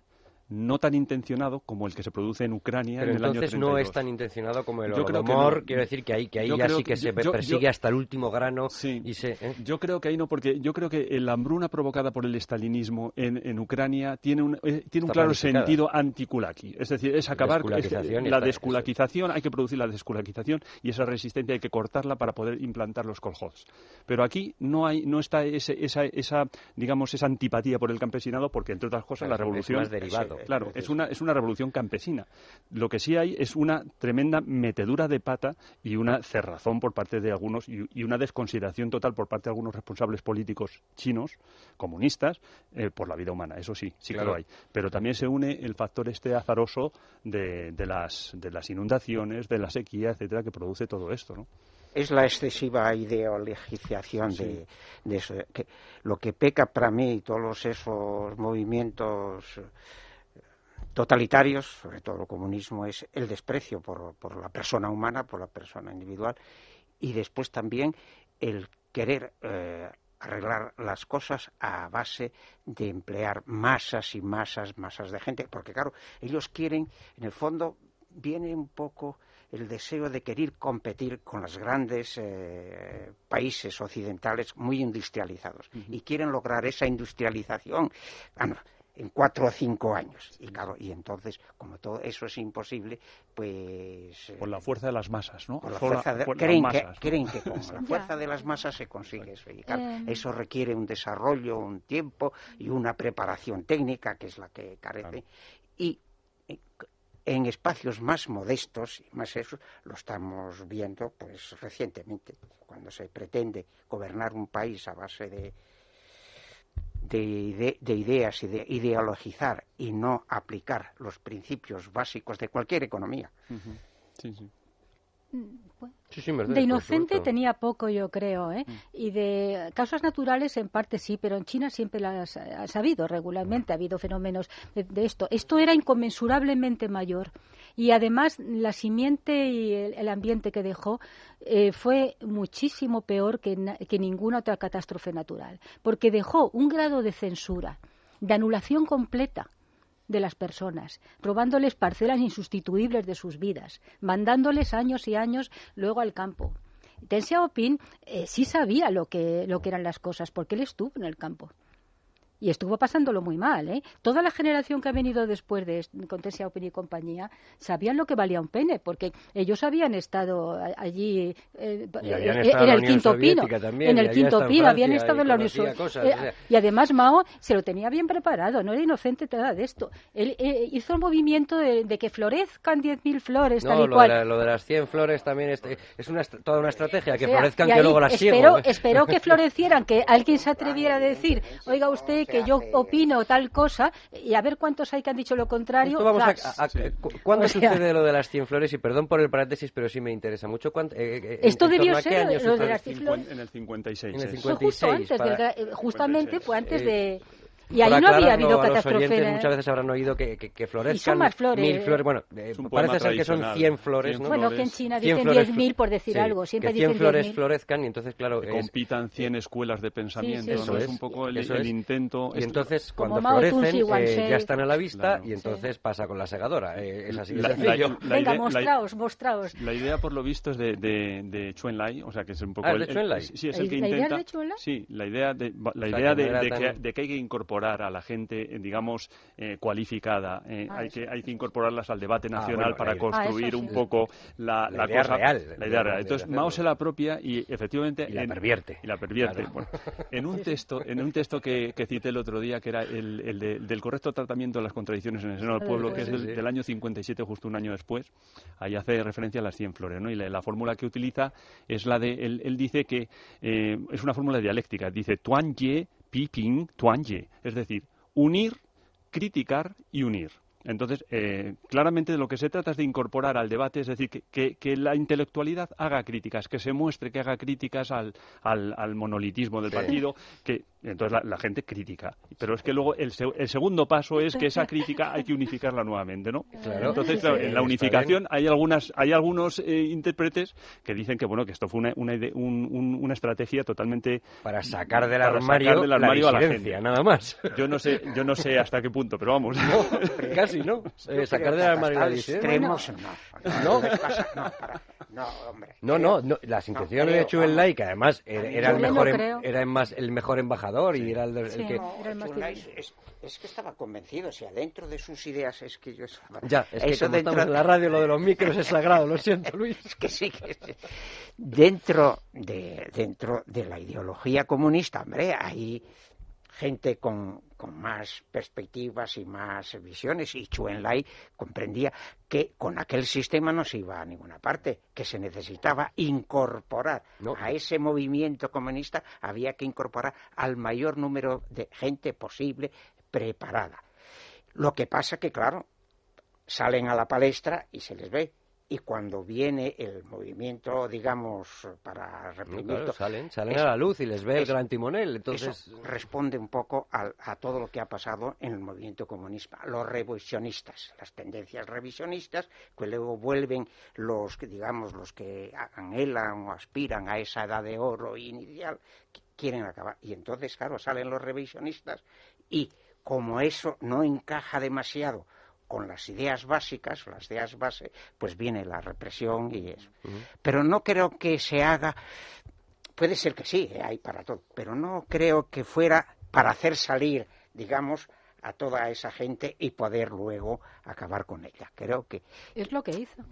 no tan intencionado como el que se produce en Ucrania en el año 32. no es tan intencionado como el Holodomor, quiero decir que ahí, que ahí ya sí que, se persigue hasta el último grano y se... ¿eh? Yo creo que ahí no, porque yo creo que la hambruna provocada por el estalinismo en, en Ucrania tiene un, eh, tiene un claro sentido anticulaki, es decir, es acabar con la desculaquización, hay que producir la desculaquización y esa resistencia hay que cortarla para poder implantar los kolhozs. Pero aquí no hay no está ese, esa, esa digamos esa antipatía por el campesinado porque entre otras cosas la revolución es derivado Claro, es una, es una revolución campesina. Lo que sí hay es una tremenda metedura de pata y una cerrazón por parte de algunos y, una desconsideración total por parte de algunos responsables políticos chinos, comunistas, eh, por la vida humana. Eso sí, sí que lo hay. Pero también se une el factor este azaroso de, de, las, de las inundaciones, de la sequía, etcétera, que produce todo esto, ¿no? es la excesiva ideologización de, eso. Que lo que peca para mí todos esos movimientos totalitarios, sobre todo el comunismo, es el desprecio por, por, la persona humana, por la persona individual, y después también el querer eh, arreglar las cosas a base de emplear masas y masas, masas de gente, porque claro, ellos quieren, en el fondo, viene un poco el deseo de querer competir con los grandes eh, países occidentales muy industrializados y quieren lograr esa industrialización en cuatro o cinco años. Y claro, y entonces, como todo eso es imposible, pues... Eh, por la fuerza de las masas, ¿no? Por la fuerza de, creen, que, creen que con la fuerza de las masas se consigue eso. Y claro, eh. eso requiere un desarrollo, un tiempo y una preparación técnica, que es la que carece. Y en espacios más modestos y más eso lo estamos viendo pues recientemente cuando se pretende gobernar un país a base de de, ideas y de ideologizar y no aplicar los principios básicos de cualquier economía. sí, sí. De inocente tenía poco, yo creo, ¿eh? Mm. Y de causas naturales, en parte sí, pero en China siempre las ha sabido regularmente, ha habido fenómenos de, esto. Esto era inconmensurablemente mayor. Y además, la simiente y el, ambiente que dejó eh, fue muchísimo peor que, que ninguna otra catástrofe natural, porque dejó un grado de censura, de anulación completa de las personas, robándoles parcelas insustituibles de sus vidas, mandándoles años y años luego al campo. Deng Xiaoping eh, sí sabía lo que, lo que eran las cosas, porque él estuvo en el campo y estuvo pasándolo muy mal. ¿eh? Toda la generación que ha venido después de Contesa Open y compañía sabían lo que valía un pene, porque ellos habían estado allí eh, eh, en el quinto pino, en el quinto pino, habían estado en la Unión Soviética. Eh, y además Mao se lo tenía bien preparado, no era inocente nada de esto. Él hizo el movimiento de, que florezcan 10.000 flores, tal y lo cual. De lo de las 100 flores también es, es una, toda una estrategia, que florezcan que luego las espero, Espero que florecieran, que alguien se atreviera a decir, oiga usted, que yo opino tal cosa y a ver cuántos hay que han dicho lo contrario. ¿Cuándo sucede lo de las 100 flores? Y perdón por el paréntesis, pero sí me interesa mucho. Eh, eh, Esto debió ser lo de las 100 flores. En el 56. En el 56. justamente fue antes de y ahí no había habido catástrofe. muchas veces habrán oído que, que, que florezcan más flores. mil flores. Bueno, eh, parece ser que son 100 flores, ¿no? Bueno, que en China dicen 10.000 por decir algo. Siempre que 100 flores florezcan y entonces, claro... Que compitan 100 escuelas de pensamiento, eso es un poco el, el intento... Y entonces, cuando florecen, eh, ya están a la vista y entonces pasa con la segadora. Eh, es así de sencillo. Venga, mostraos, mostraos. La idea, por lo visto, es de, de, de Chuen Lai, o sea, que es un poco... Ah, de Chuen Lai? Sí, es el que intenta... ¿La idea de Chuen Lai? Sí, la idea de que hay que incorporar a la gente eh, digamos, eh, cualificada. Eh, ah, hay, que, hay que incorporarlas al debate ah, nacional para construir un poco la, la, idea cosa, real. La idea real. Entonces, Mao se la apropia y efectivamente... Y la pervierte. Y la pervierte. en un texto, en un texto que, que, cité el otro día, que era el, el del correcto tratamiento de las contradicciones en el seno del pueblo, que es del, año 57, justo un año después, ahí hace referencia a las 100 flores, ¿no? Y la, fórmula que utiliza es la de... Él, él dice que es una fórmula dialéctica. Dice tuan ye, pi ping, tuan ye. Es decir, unir, criticar y unir. Entonces, eh, claramente de lo que se trata es de incorporar al debate, es decir, que, que, la intelectualidad haga críticas, que se muestre que haga críticas al, al, monolitismo del partido, que entonces la, gente critica. Pero es que luego el, el, segundo paso es que esa crítica hay que unificarla nuevamente, ¿no? Entonces, en la unificación hay algunas hay algunos eh, intérpretes que dicen que bueno que esto fue una, una, una estrategia totalmente para sacar del armario, del armario a la gente, nada más. Yo no sé yo no sé hasta qué punto, pero vamos. ¿no? Eh, sacar de la la extremos, no. No, hombre. No, no, no, las intenciones de Chuel que además era, el mejor, em, era más, el mejor embajador y era el, que... es, que estaba convencido, o sea, dentro de sus ideas es que yo... Ya, es que Eso dentro de la radio, lo de los micros es sagrado, lo siento, Luis. Es que sí, que sí. Dentro de, dentro de la ideología comunista, hombre, hay gente con, más perspectivas y más visiones, y Chuen Lai comprendía que con aquel sistema no se iba a ninguna parte, que se necesitaba incorporar a ese movimiento comunista, había que incorporar al mayor número de gente posible preparada. Lo que pasa que, claro, salen a la palestra y se les ve y cuando viene el movimiento, digamos, para reprimir... salen, salen a la luz y les ve el gran timonel, entonces... responde un poco a, todo lo que ha pasado en el movimiento comunista. Los revisionistas, las tendencias revisionistas, que luego vuelven los, digamos, los que anhelan o aspiran a esa edad de oro inicial, quieren acabar. Y entonces, claro, salen los revisionistas y como eso no encaja demasiado con las ideas básicas, las ideas base, pues viene la represión y eso. Pero no creo que se haga, puede ser que sí, hay para todo, pero no creo que fuera para hacer salir, digamos, a toda esa gente y poder luego acabar con ella. Creo que... Es lo que hizo.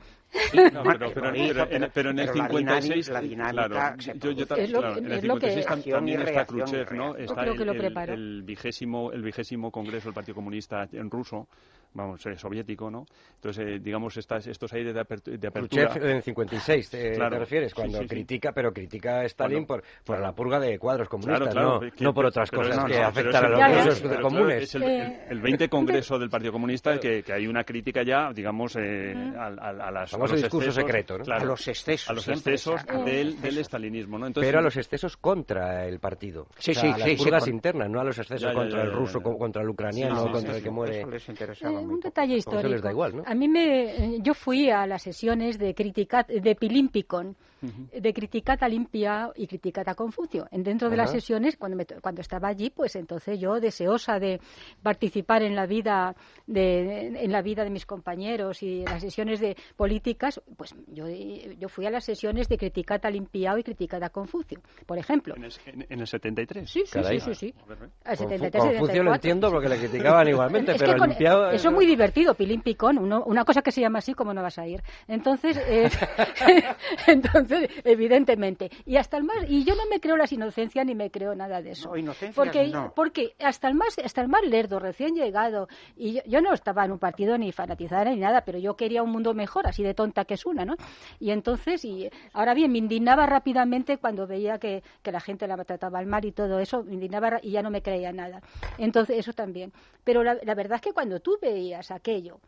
No, pero, pero, en, pero, en, el 56 la dinámica, claro, yo, yo, es lo, claro, en el 56 también está Khrushchev, ¿no? Está el, el, el, vigésimo, el vigésimo congreso del Partido Comunista en ruso, vamos, eh, soviético, ¿no? Entonces, eh, digamos, estas, estos aires de, apertura... De apertura en el 56, ¿te, claro, te refieres? Cuando sí, sí, critica, pero critica a Stalin bueno, por, por la purga de cuadros comunistas, no, que, no por otras cosas no, que afectan a los rusos comunes. Es el, el, 20 congreso del Partido Comunista que, que hay una crítica ya, digamos, eh, a, a, a las famoso discurso secreto, ¿no? Claro, a los excesos. A los excesos del, del, estalinismo, ¿no? Entonces, Pero a los excesos contra el partido. Sí, o sea, sí, a las sí, purgas sí, internas, no a los excesos contra el ruso, contra el ucraniano, Sí, sí, contra sí, el que sí, muere. Eso les Eh, interesaba un detalle les histórico. da igual, ¿no? A mí me, yo fui a las sesiones de criticat, de Pilimpicon, de Criticata Limpia y Criticata Confucio. En dentro de las sesiones, cuando, me to- cuando estaba allí, pues entonces yo deseosa de participar en la vida de, en la vida de mis compañeros y en las sesiones de políticas, pues yo, yo fui a las sesiones de Criticata Limpiao y Criticata Confucio, por ejemplo. en, el, en, en el 73. Sí, sí, Caray. sí, sí, sí. A ver. Al Confu- 73, Confucio lo 74. entiendo porque le criticaban igualmente, Es pero con- limpiado... Eso es muy divertido, pilín picón, uno- una cosa que se llama así, como no vas a ir? Entonces, eh, entonces, evidentemente, y hasta el más, y yo no me creo las inocencias ni me creo nada de eso. No, inocencias porque, no. porque hasta el más, hasta el más lerdo, recién llegado, y yo, yo no estaba en un partido ni fanatizada ni nada, pero yo quería un mundo mejor, así de tonta que es una, ¿no? Y entonces, y ahora bien, me indignaba rápidamente cuando veía que, que la gente la trataba al mar y todo eso, me indignaba y ya no me creía nada. Entonces, eso también. Pero la, la verdad es que cuando tú veías aquello,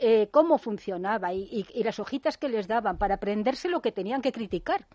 eh, cómo funcionaba y, y- las hojitas que les daban para aprenderse lo que tenían que criticar.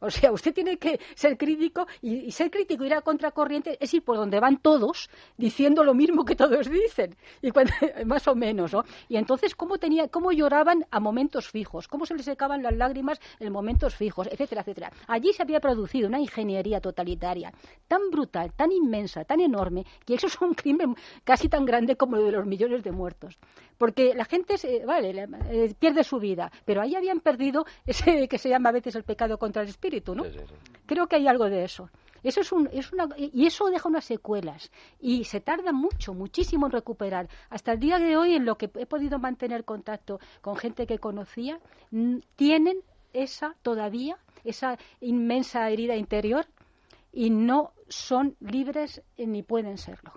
O sea, usted tiene que ser crítico y, ser crítico, ir a contracorriente, es ir por donde van todos diciendo lo mismo que todos dicen, y más o menos, ¿no? Y entonces, ¿cómo, tenía, ¿cómo lloraban a momentos fijos? ¿Cómo se les secaban las lágrimas en momentos fijos? Etcétera, etcétera. Allí se había producido una ingeniería totalitaria tan brutal, tan inmensa, tan enorme, que eso es un crimen casi tan grande como lo de los millones de muertos. Porque la gente, se, vale, le- eh, pierde su vida, pero ahí habían perdido ese que se llama a veces el pecado contra el espíritu, ¿no? Sí, sí, sí. Creo que hay algo de eso. Eso es un, es una, y eso deja unas secuelas y se tarda mucho, muchísimo en recuperar. Hasta el día de hoy, en lo que he podido mantener contacto con gente que conocía, tienen esa todavía, esa inmensa herida interior y no son libres eh, ni pueden serlo.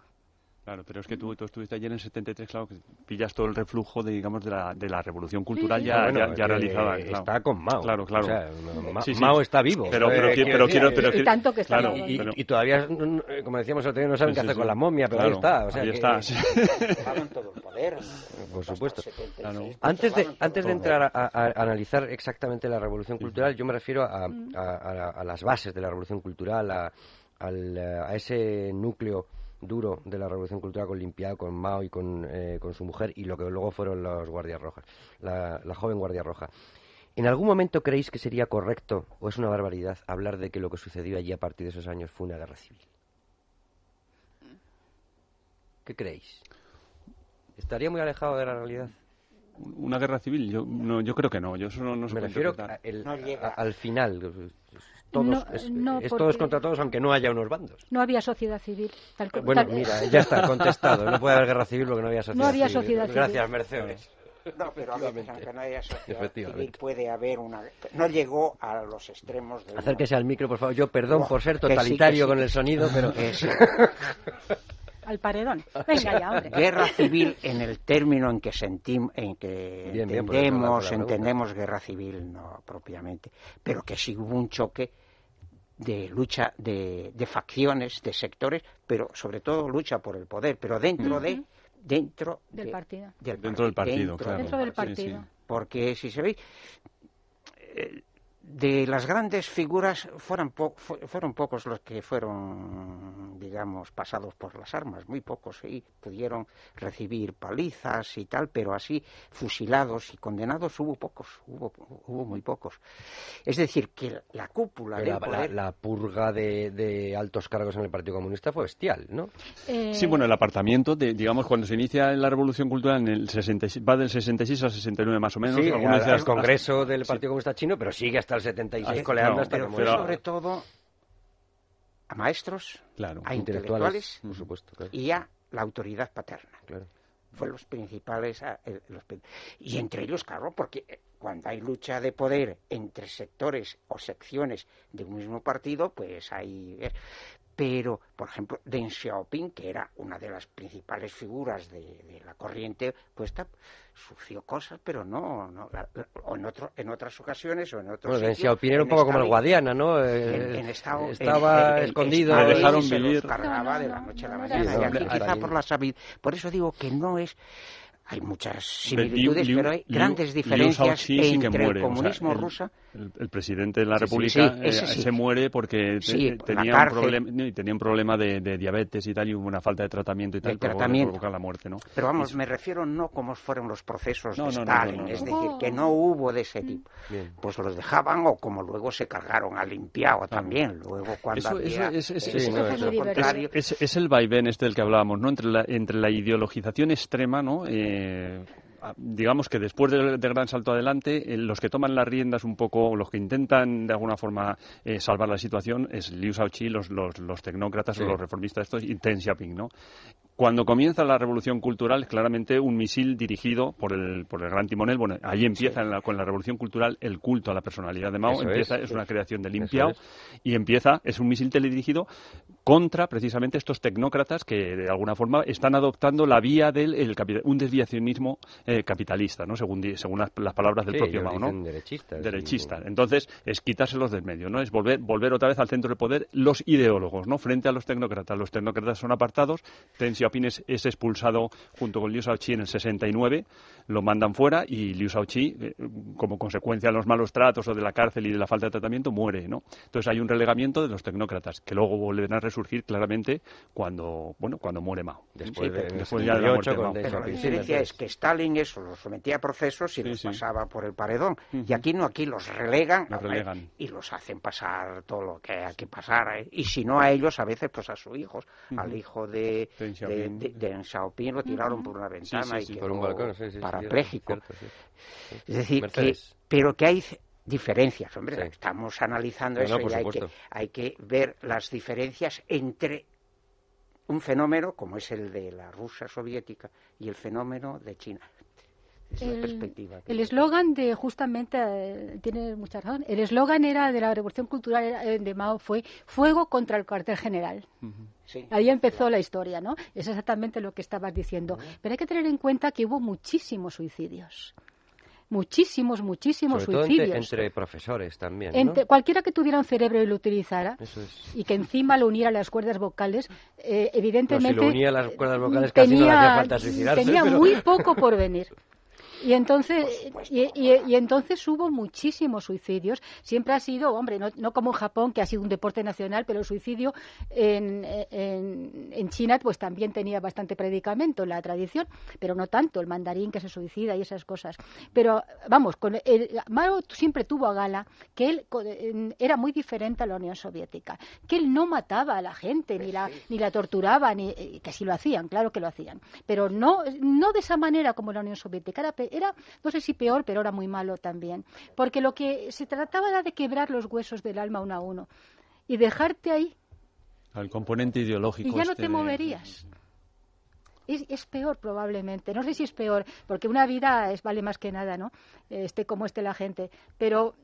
Claro, pero es que tú, tú estuviste ayer en el 73, claro, que pillas todo el reflujo de, digamos, de la, de la revolución cultural Sí. ya, Bueno, ya, ya que realizada. claro. Está con Mao. Claro, claro. O sea, Ma- Sí, sí. Mao está vivo. Pero, pero, Eh, pero quiero, pero Y tanto que está claro, vivo. y, pero- y todavía, eh, como decíamos el no saben Sí, qué sí, hacer sí. con la momia, pero ahí está. O sea ahí que- está, todo el poder. Por supuesto. Hasta el 76, Claro. pues, Antes de, antes de entrar a, a- a analizar exactamente la revolución cultural, yo me refiero a, a- a- a las bases de la revolución cultural, a, al, eh, a ese núcleo duro de la revolución cultural con Limpiado, con Mao y con, eh, con su mujer y lo que luego fueron los guardias rojas, la, la joven guardia roja. ¿En algún momento creéis que sería correcto o es una barbaridad hablar de que lo que sucedió allí a partir de esos años fue una guerra civil? ¿Qué creéis? ¿Estaría muy alejado de la realidad? Una guerra civil, yo, no, yo creo que no. Yo eso no, no se Me puede refiero interpretar. a- el- No llega. a- al final. Todos, No, es, no, es todos contra todos, aunque no haya unos bandos. No había sociedad civil. Tal, Bueno, tal- mira, ya está contestado. No puede haber guerra civil porque no había sociedad No había civil. sociedad civil. Gracias, Mercedes. No, pero a veces, aunque no haya sociedad Efectivamente. civil, puede haber una... No llegó a los extremos de... una- Acérquese al micro, por favor. Yo perdón No, por ser que sí, totalitario que sí, con el sonido, pero... Que sí. al paredón. Venga ya, hombre. Guerra civil en el término en que sentimos, en que Bien, eso entendemos, entendemos guerra civil, no propiamente, pero que sí hubo un choque de lucha de, de facciones, de sectores, pero sobre todo lucha por el poder, pero dentro de dentro Del de- partido. del Dentro del partido, dentro claro. Dentro del Sí, partido. sí. porque si se ve eh, de las grandes figuras fueron, po- fu- fueron pocos los que fueron digamos, pasados por las armas, muy pocos, sí, pudieron recibir palizas y tal, pero así fusilados y condenados hubo pocos, hubo, hubo muy pocos. Es decir, que la cúpula la, poder... la, purga de, altos cargos en el Partido Comunista fue bestial, ¿no? Eh, sí, bueno, el apartamiento, de, digamos, cuando se inicia la Revolución Cultural en el 66, va del 66 al 69 más o menos. Sí, al, Congreso del Partido Comunista Chino, pero sigue hasta el 76 coleando hasta pero fue sobre todo a maestros, a intelectuales, por supuesto, y a la autoridad paterna. Claro. Fue los principales. y entre ellos, claro, porque eh, cuando hay lucha de poder entre sectores o secciones de un mismo partido, pues hay. Eh, pero, por ejemplo, Deng Xiaoping, que era una de las principales figuras de, la corriente puesta, sufrió cosas, pero no, no o en, otro, en otras ocasiones o en otros bueno, Deng Xiaoping era un poco como el Guadiana, ¿no? En, estado, estaba escondido. Le dejaron vivir. de la noche a la mañana. y aquí, quizá por la Por eso digo que no es hay muchas similitudes, pero hay grandes diferencias entre el comunismo ruso. El, presidente de la República eh, se muere porque tenía, un problema, tenía un problema de, diabetes y tal, y hubo una falta de tratamiento y tal, para provocar la muerte. ¿no? Pero vamos, me refiero no como fueron los procesos de Stalin, es decir, que no hubo de ese tipo. Pues los dejaban o como luego se cargaron al limpiado también, luego cuando es, el vaivén este del que hablábamos, ¿no? Entre la, entre la ideologización extrema, ¿no? Eh, eh, digamos que después del, gran salto adelante, eh, los que toman las riendas un poco, los que intentan de alguna forma eh, salvar la situación, es Liu Shaoqi, los, los, los tecnócratas o los reformistas estos, y Deng Xiaoping, ¿no? Cuando comienza la revolución cultural, claramente un misil dirigido por el, por el gran timonel. Bueno, ahí empieza con la revolución cultural el culto a la personalidad de Mao. empieza, es, una creación de limpiao y empieza, es un misil teledirigido contra precisamente estos tecnócratas que de alguna forma están adoptando la vía del el, un desviacionismo eh, capitalista, ¿no? Según, según las, palabras del propio Mao, ¿no? Derechista. Entonces, es quitárselos del medio, ¿no? Es volver, volver otra vez al centro del poder los ideólogos, ¿no? Frente a los tecnócratas. Los tecnócratas son apartados, Xiaoping es, expulsado junto con Liu Shaoqi en el 69, lo mandan fuera y Liu Shaoqi, eh, como consecuencia de los malos tratos o de la cárcel y de la falta de tratamiento, muere, ¿no? Entonces hay un relegamiento de los tecnócratas que luego vuelven a resurgir claramente cuando, bueno, cuando muere Mao. Después, ya de la muerte de Mao. Pero la diferencia es que Stalin eso los sometía a procesos y los pasaba por el paredón. Y aquí no, aquí los relegan, y los hacen pasar todo lo que hay que pasar. ¿eh? Y si no a ellos, a veces pues a sus hijos, al hijo de, de, de, Xiaoping lo tiraron por una ventana y por un balcón, parapléjico. es decir, que, pero que hay diferencias, hombre, estamos analizando eso y hay que, hay que ver las diferencias entre un fenómeno como es el de la Rusia soviética y el fenómeno de China. El eslogan de justamente eh, tiene mucha razón el eslogan era de la revolución cultural eh, de Mao fue fuego contra el cuartel general ahí empezó la historia no es exactamente lo que estabas diciendo pero hay que tener en cuenta que hubo muchísimos suicidios muchísimos, muchísimos suicidios. Entre, profesores también. Entre, cualquiera que tuviera un cerebro y lo utilizara, y que encima lo uniera a las cuerdas vocales, eh, evidentemente. si lo unía a las cuerdas vocales casi tenía, no hacía falta suicidarse. Tenía muy poco por venir. Y entonces, y, entonces hubo muchísimos suicidios. Siempre ha sido, hombre, no, como en Japón, que ha sido un deporte nacional, pero el suicidio en, en, China pues también tenía bastante predicamento en la tradición, pero no tanto, el mandarín que se suicida y esas cosas. Pero vamos, con el, Mao siempre tuvo a gala que él era muy diferente a la Unión Soviética, que él no mataba a la gente, ni la, ni la torturaba, ni, eh, que sí lo hacían, claro que lo hacían, pero no, no de esa manera como la Unión Soviética, era era, no sé si peor, pero era muy malo también. Porque lo que se trataba era de quebrar los huesos del alma uno a uno y dejarte ahí. Al componente ideológico. Y ya no este te moverías. Es, peor probablemente. No sé si es peor, porque una vida es, vale más que nada, ¿no? Esté como esté la gente. Pero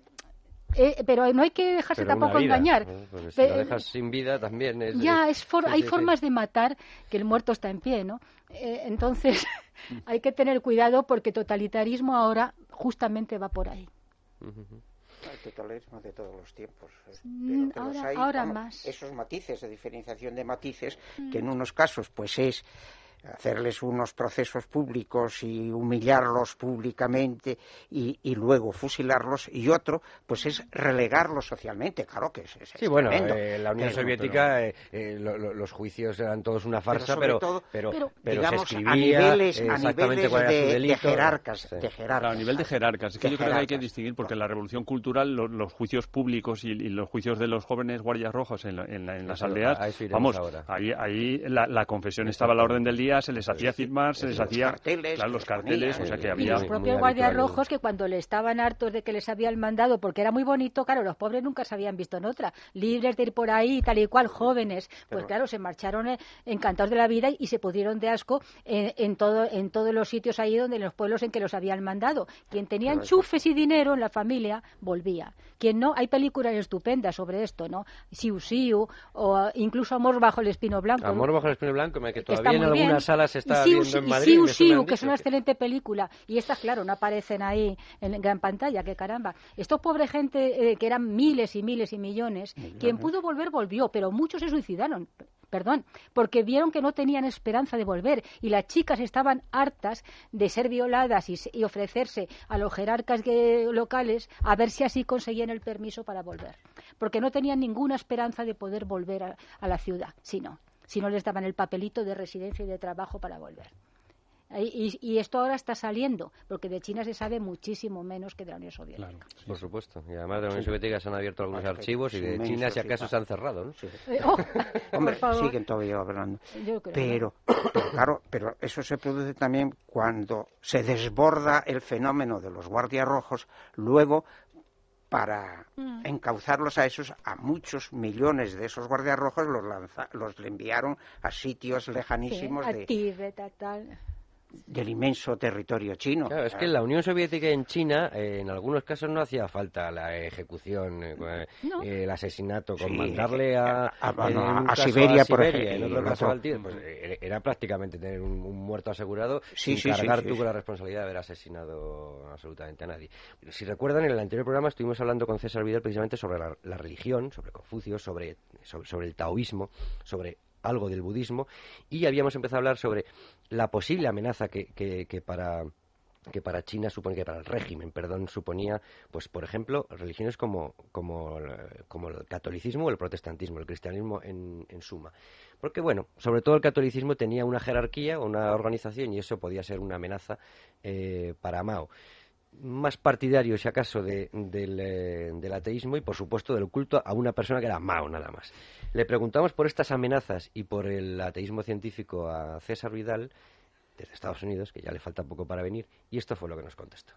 eh, pero no hay que dejarse tampoco engañar. si lo dejas sin vida también es... Ya, es hay formas de matar que el muerto está en pie, ¿no? Eh, entonces, hay que tener cuidado porque totalitarismo ahora justamente va por ahí. El totalitarismo de todos los tiempos. Mm, ahora, más. Esos matices de diferenciación de matices, que en mm. unos casos pues es hacerles unos procesos públicos y humillarlos públicamente y, luego fusilarlos y otro pues es relegarlos socialmente claro que es, sí bueno eh, la Unión Soviética eh, eh, los juicios eran todos una farsa pero pero, pero, se escribía a niveles, a niveles de, jerarcas, a nivel de jerarcas es que yo creo que hay que distinguir porque en la revolución cultural los, juicios públicos y, los juicios de los jóvenes guardias rojos en, en, las aldeas vamos ahí ahí la, la confesión estaba a la orden del día se les hacía firmar, se les hacía los carteles, o sea que había... Y los propios guardias rojos que cuando le estaban hartos de que les habían mandado, porque era muy bonito, claro, los pobres nunca se habían visto en otra, libres de ir por ahí, tal y cual, jóvenes, pues claro, se marcharon eh, encantados de la vida y se pudieron de asco en, todo, en todos los sitios ahí donde en los pueblos en que los habían mandado. Quien tenía enchufes y dinero en la familia, volvía. Quien no, hay películas estupendas sobre esto, ¿no? Siu Siu, o incluso Amor bajo el espino blanco. Amor bajo el espino blanco, que todavía en salas está viendo en Madrid. Siu Siu, que es una excelente película. Y estas, claro, no aparecen ahí en gran pantalla, que caramba. Estos pobres gente, eh, que eran miles y miles y millones, quien pudo volver, volvió, pero muchos se suicidaron perdón, porque vieron que no tenían esperanza de volver y las chicas estaban hartas de ser violadas y, ofrecerse a los jerarcas locales a ver si así conseguían el permiso para volver, porque no tenían ninguna esperanza de poder volver a, a la ciudad, sino si no les daban el papelito de residencia y de trabajo para volver. Y, esto ahora está saliendo, porque de China se sabe muchísimo menos que de la Unión Soviética. Por supuesto. Y además de la Unión Soviética se han abierto algunos archivos y de China, si acaso, se han cerrado. ¿no? Eh, oh, Hombre, siguen todavía hablando. pero, pero, claro, pero eso se produce también cuando se desborda el fenómeno de los guardias rojos, luego para mm. encauzarlos a esos, a muchos millones de esos guardias rojos los, los enviaron a sitios lejanísimos de, del inmenso territorio chino. Claro, es que en la Unión Soviética y en China, eh, en algunos casos no hacía falta la ejecución, eh, eh, el asesinato, con mandarle a, a, Siberia, por ejemplo. En otro caso al tío, pues, era prácticamente tener un, muerto asegurado sin cargar tú con la responsabilidad de haber asesinado absolutamente a nadie. Si recuerdan, en el anterior programa estuvimos hablando con César Vidal precisamente sobre la, religión, sobre Confucio, sobre, sobre el taoísmo, sobre algo del budismo y habíamos empezado a hablar sobre la posible amenaza que, que, para que para China supone que para el régimen, perdón, suponía, pues por ejemplo, religiones como, como, como el catolicismo o el protestantismo, el cristianismo en, en, suma. Porque, bueno, sobre todo el catolicismo tenía una jerarquía, una organización, y eso podía ser una amenaza eh, para Mao más partidario, si acaso, de, del, eh, del, ateísmo y, por supuesto, del culto a una persona que era Mao, nada más. Le preguntamos por estas amenazas y por el ateísmo científico a César Vidal, desde Estados Unidos, que ya le falta poco para venir, y esto fue lo que nos contestó.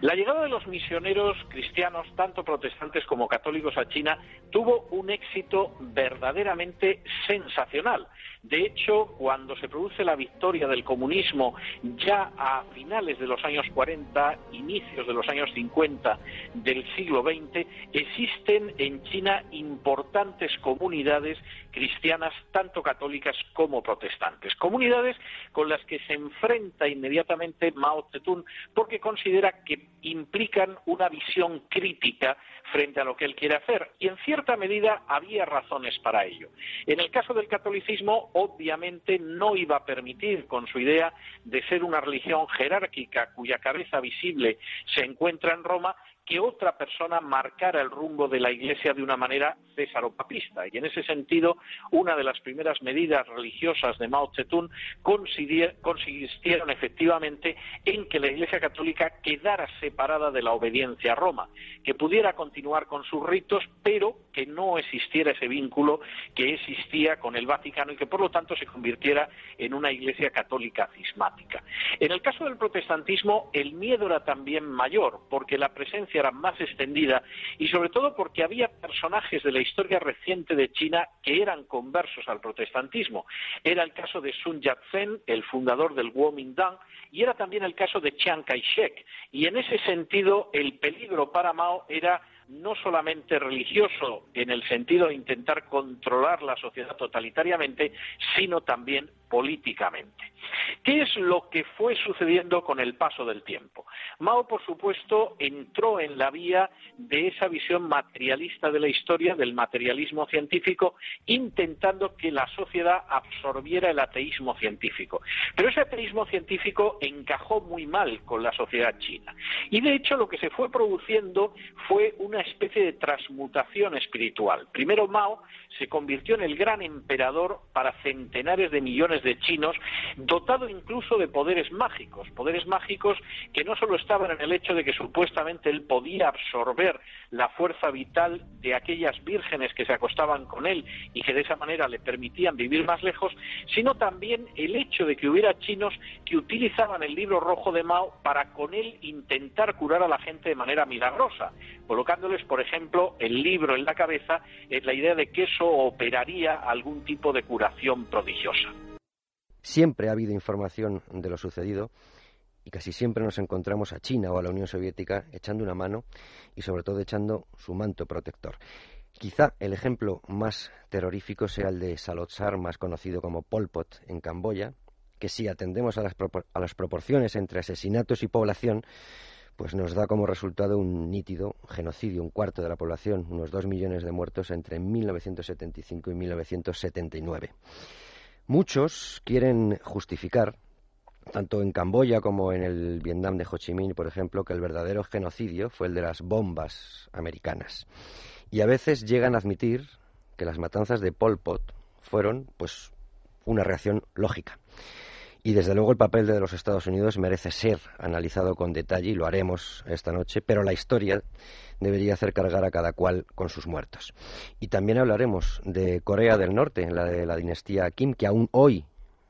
La llegada de los misioneros cristianos, tanto protestantes como católicos a China, tuvo un éxito verdaderamente sensacional. De hecho, cuando se produce la victoria del comunismo ya a finales de los años 40, inicios de los años 50 del siglo XX, existen en China importantes comunidades cristianas, tanto católicas como protestantes. Comunidades con las que se enfrenta inmediatamente Mao Zedong porque considera que implican una visión crítica frente a lo que él quiere hacer. Y en cierta medida había razones para ello. En el caso del catolicismo, obviamente no iba a permitir, con su idea de ser una religión jerárquica cuya cabeza visible se encuentra en Roma, que otra persona marcara el rumbo de la Iglesia de una manera césaropapista. Y en ese sentido, una de las primeras medidas religiosas de Mao Zedong consistieron efectivamente en que la Iglesia Católica quedara separada de la obediencia a Roma, que pudiera continuar con sus ritos, pero que no existiera ese vínculo que existía con el Vaticano y que por lo tanto se convirtiera en una Iglesia católica cismática. En el caso del protestantismo, el miedo era también mayor, porque la presencia era más extendida y sobre todo porque había personajes de la historia reciente de China que eran conversos al protestantismo. Era el caso de Sun Yat-sen, el fundador del Kuomintang, y era también el caso de Chiang Kai-shek. Y en ese sentido, el peligro para Mao era no solamente religioso en el sentido de intentar controlar la sociedad totalitariamente, sino también políticamente. ¿Qué es lo que fue sucediendo con el paso del tiempo? Mao, por supuesto, entró en la vía de esa visión materialista de la historia, del materialismo científico, intentando que la sociedad absorbiera el ateísmo científico. Pero ese ateísmo científico encajó muy mal con la sociedad china. Y de hecho lo que se fue produciendo fue una especie de transmutación espiritual. Primero Mao se convirtió en el gran emperador para centenares de millones de chinos, dotado incluso de poderes mágicos, poderes mágicos que no solo estaban en el hecho de que supuestamente él podía absorber la fuerza vital de aquellas vírgenes que se acostaban con él y que de esa manera le permitían vivir más lejos, sino también el hecho de que hubiera chinos que utilizaban el libro rojo de Mao para con él intentar curar a la gente de manera milagrosa, por ejemplo, el libro en la cabeza en la idea de que eso operaría algún tipo de curación prodigiosa. Siempre ha habido información de lo sucedido y casi siempre nos encontramos a China o a la Unión Soviética echando una mano y sobre todo echando su manto protector. Quizá el ejemplo más terrorífico sea el de Salotsar, más conocido como Pol Pot, en Camboya, que si atendemos a las, a las proporciones entre asesinatos y población, pues nos da como resultado un nítido genocidio, un cuarto de la población, unos dos millones de muertos entre 1975 y 1979. Muchos quieren justificar, tanto en Camboya como en el Vietnam de Ho Chi Minh, por ejemplo, que el verdadero genocidio fue el de las bombas americanas. Y a veces llegan a admitir que las matanzas de Pol Pot fueron, pues, una reacción lógica. Y desde luego el papel de los Estados Unidos merece ser analizado con detalle y lo haremos esta noche, pero la historia debería hacer cargar a cada cual con sus muertos. Y también hablaremos de Corea del Norte, la de la dinastía Kim, que aún hoy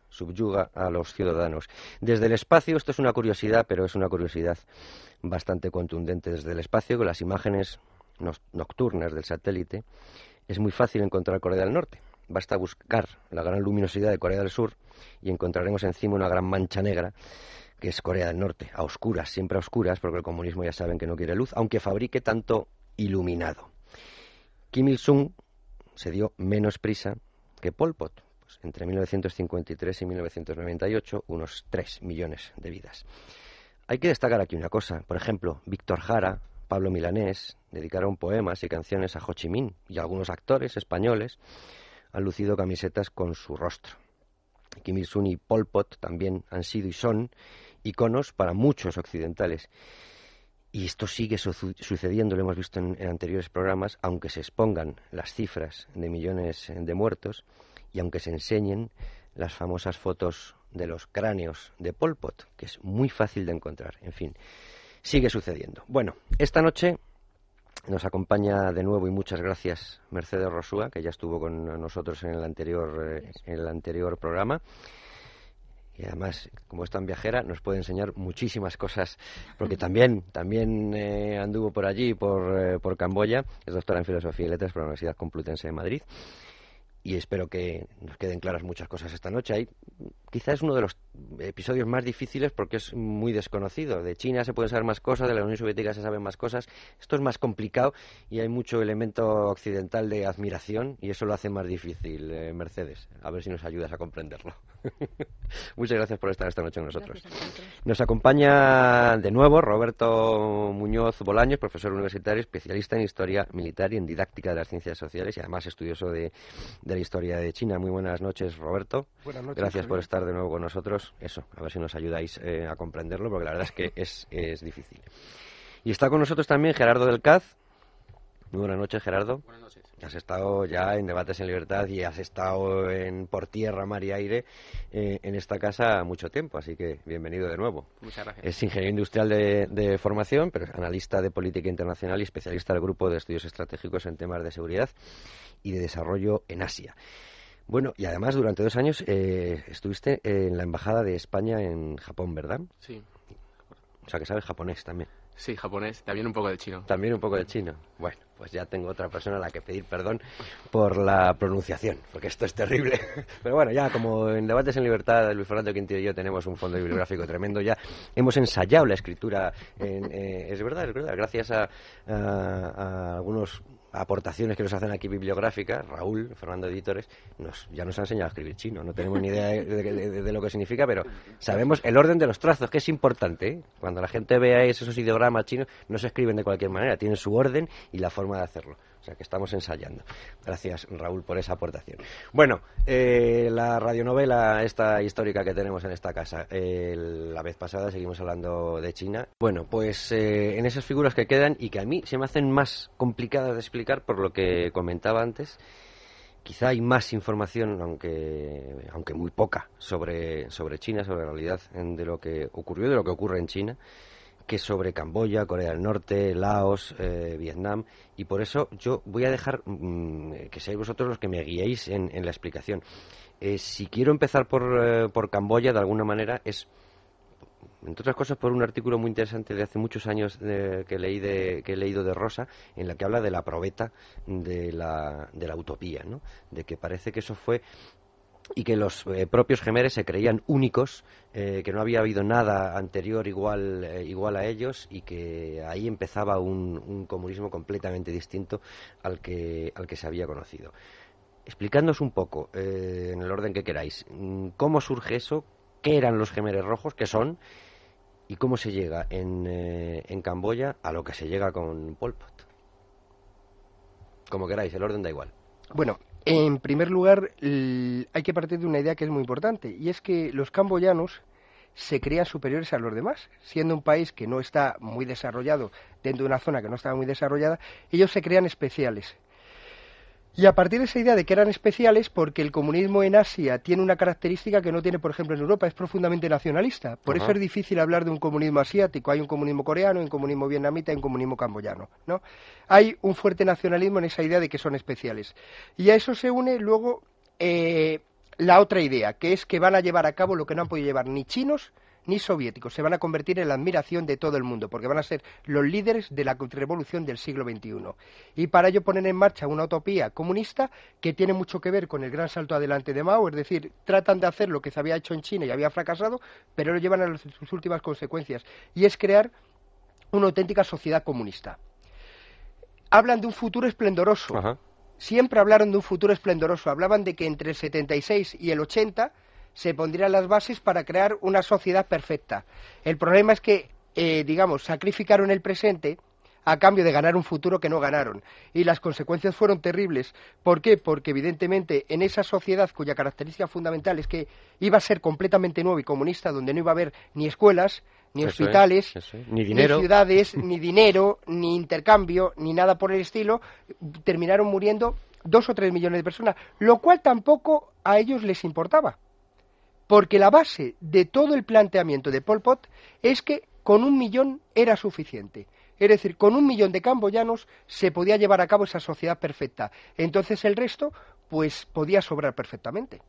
subyuga a los ciudadanos. Desde el espacio, esto es una curiosidad, pero es una curiosidad bastante contundente. Desde el espacio, con las imágenes nocturnas del satélite, es muy fácil encontrar Corea del Norte. Basta buscar la gran luminosidad de Corea del Sur y encontraremos encima una gran mancha negra que es Corea del Norte, a oscuras, siempre a oscuras, porque el comunismo ya saben que no quiere luz, aunque fabrique tanto iluminado. Kim Il-sung se dio menos prisa que Pol Pot, pues entre 1953 y 1998, unos 3 millones de vidas. Hay que destacar aquí una cosa, por ejemplo, Víctor Jara, Pablo Milanés dedicaron poemas y canciones a Ho Chi Minh y algunos actores españoles han lucido camisetas con su rostro. Kim Il-sung y Pol Pot también han sido y son iconos para muchos occidentales. Y esto sigue sucediendo, lo hemos visto en, anteriores programas, aunque se expongan las cifras de millones de muertos y aunque se enseñen las famosas fotos de los cráneos de Pol Pot, que es muy fácil de encontrar. En fin, sigue sucediendo. Bueno, esta noche nos acompaña de nuevo y muchas gracias Mercedes Rosúa, que ya estuvo con nosotros en el anterior, eh, en el anterior programa. Y además, como es tan viajera, nos puede enseñar muchísimas cosas, porque también, también eh, anduvo por allí, por, eh, por Camboya, es doctora en Filosofía y Letras por la Universidad Complutense de Madrid y espero que nos queden claras muchas cosas esta noche. Hay, quizás es uno de los episodios más difíciles porque es muy desconocido. De China se pueden saber más cosas, de la Unión Soviética se saben más cosas. Esto es más complicado y hay mucho elemento occidental de admiración y eso lo hace más difícil, eh, Mercedes. A ver si nos ayudas a comprenderlo. Muchas gracias por estar esta noche con nosotros. Nos acompaña de nuevo Roberto Muñoz Bolaños, profesor universitario, especialista en historia militar y en didáctica de las ciencias sociales y además estudioso de la historia de China. Muy buenas noches, Roberto. Buenas noches. Gracias por estar de nuevo con nosotros. Eso, a ver si nos ayudáis eh, a comprenderlo, porque la verdad es que es, es difícil. Y está con nosotros también Gerardo del Caz. Muy buenas noches, Gerardo. Buenas noches. Has estado ya en Debates en Libertad y has estado en por tierra, mar y aire eh, en esta casa mucho tiempo, así que bienvenido de nuevo. Muchas gracias. Es ingeniero industrial de, de formación, pero es analista de política internacional y especialista del grupo de estudios estratégicos en temas de seguridad y de desarrollo en Asia. Bueno, y además durante dos años eh, estuviste en la Embajada de España en Japón, ¿verdad? Sí. O sea que sabes japonés también. Sí, japonés, también un poco de chino. También un poco de chino. Bueno, pues ya tengo otra persona a la que pedir perdón por la pronunciación, porque esto es terrible. Pero bueno, ya como en Debates en Libertad, Luis Fernando Quintillo y yo tenemos un fondo bibliográfico tremendo, ya hemos ensayado la escritura. Eh, es verdad, es verdad, gracias a, algunos aportaciones que nos hacen aquí bibliográficas, Raúl, Fernando Editores, nos, ya nos ha enseñado a escribir chino. No tenemos ni idea de, lo que significa, pero sabemos el orden de los trazos, que es importante. ¿eh? Cuando la gente vea esos ideogramas chinos, no se escriben de cualquier manera, tienen su orden y la forma de hacerlo. O sea que estamos ensayando. Gracias, Raúl, por esa aportación. Bueno, eh, la radionovela esta histórica que tenemos en esta casa. la vez pasada seguimos hablando de China. Bueno, pues eh, en esas figuras que quedan y que a mí se me hacen más complicadas de explicar por lo que comentaba antes, quizá hay más información, aunque, aunque muy poca, sobre, sobre China, sobre la realidad de lo que ocurrió, de lo que ocurre en China que sobre Camboya, Corea del Norte, Laos, eh, Vietnam, y por eso yo voy a dejar mm, que seáis vosotros los que me guiéis en, la explicación. Eh, si quiero empezar por, eh, por Camboya, de alguna manera, es, entre otras cosas, por un artículo muy interesante de hace muchos años que, leí de, que he leído de Rosa, en la que habla de la probeta de la, de la utopía, ¿no? de que parece que eso fue y que los eh, propios gemeres se creían únicos, eh, que no había habido nada anterior igual, eh, igual a ellos y que ahí empezaba un, comunismo completamente distinto al que, al que se había conocido. Explicándonos un poco, en el orden que queráis, mm, cómo surge eso, qué eran los gemeres rojos, qué son, y cómo se llega en, en Camboya a lo que se llega con Pol Pot. Como queráis, el orden da igual. Bueno, en primer lugar, hay que partir de una idea que es muy importante, y es que los camboyanos se crean superiores a los demás. Siendo un país que no está muy desarrollado, dentro de una zona que no estaba muy desarrollada, ellos se crean especiales. Y a partir de esa idea de que eran especiales, porque el comunismo en Asia tiene una característica que no tiene, por ejemplo, en Europa, es profundamente nacionalista. Por eso es difícil hablar de un comunismo asiático. Hay un comunismo coreano, un comunismo vietnamita y un comunismo camboyano. ¿no? Hay un fuerte nacionalismo en esa idea de que son especiales. Y a eso se une luego eh, la otra idea, que es que van a llevar a cabo lo que no han podido llevar ni chinos ni soviéticos. Se van a convertir en la admiración de todo el mundo, porque van a ser los líderes de la revolución del siglo XXI. Y para ello ponen en marcha una utopía comunista que tiene mucho que ver con el gran salto adelante de Mao, es decir, tratan de hacer lo que se había hecho en China y había fracasado, pero lo llevan a sus últimas consecuencias, y es crear una auténtica sociedad comunista. Hablan de un futuro esplendoroso. Siempre hablaron de un futuro esplendoroso. Hablaban de que entre el 76 y el 80 se pondrían las bases para crear una sociedad perfecta. El problema es que, eh, digamos, sacrificaron el presente a cambio de ganar un futuro que no ganaron. Y las consecuencias fueron terribles. ¿Por qué? Porque evidentemente en esa sociedad cuya característica fundamental es que iba a ser completamente nueva y comunista, donde no iba a haber ni escuelas, ni hospitales, Ni, dinero. ni ciudades, ni dinero, ni intercambio, ni nada por el estilo, terminaron muriendo dos o tres millones de personas, lo cual tampoco a ellos les importaba porque la base de todo el planteamiento de Pol Pot es que con un millón era suficiente. Es decir, con un millón de camboyanos se podía llevar a cabo esa sociedad perfecta. Entonces el resto, pues podía sobrar perfectamente.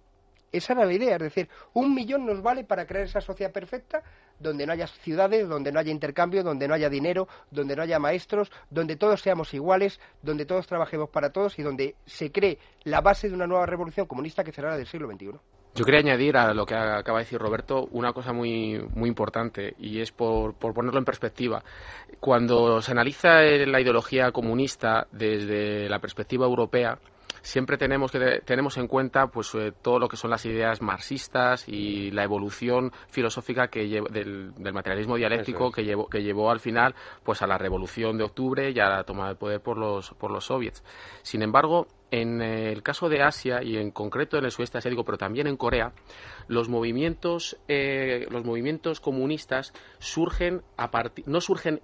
Esa era la idea, es decir, un millón nos vale para crear esa sociedad perfecta donde no haya ciudades, donde no haya intercambio, donde no haya dinero, donde no haya maestros, donde todos seamos iguales, donde todos trabajemos para todos y donde se cree la base de una nueva revolución comunista que será la del siglo XXI. Yo quería añadir a lo que acaba de decir Roberto una cosa muy, muy importante y es por, por ponerlo en perspectiva. Cuando se analiza la ideología comunista desde la perspectiva europea, siempre tenemos que tenemos en cuenta pues eh, todo lo que son las ideas marxistas y la evolución filosófica que del, materialismo dialéctico que llevó que llevó al final pues a la revolución de octubre y a la toma de poder por los por los soviets. Sin embargo, en el caso de Asia y en concreto en el sudeste asiático, pero también en Corea, los movimientos, eh, los movimientos comunistas surgen a no surgen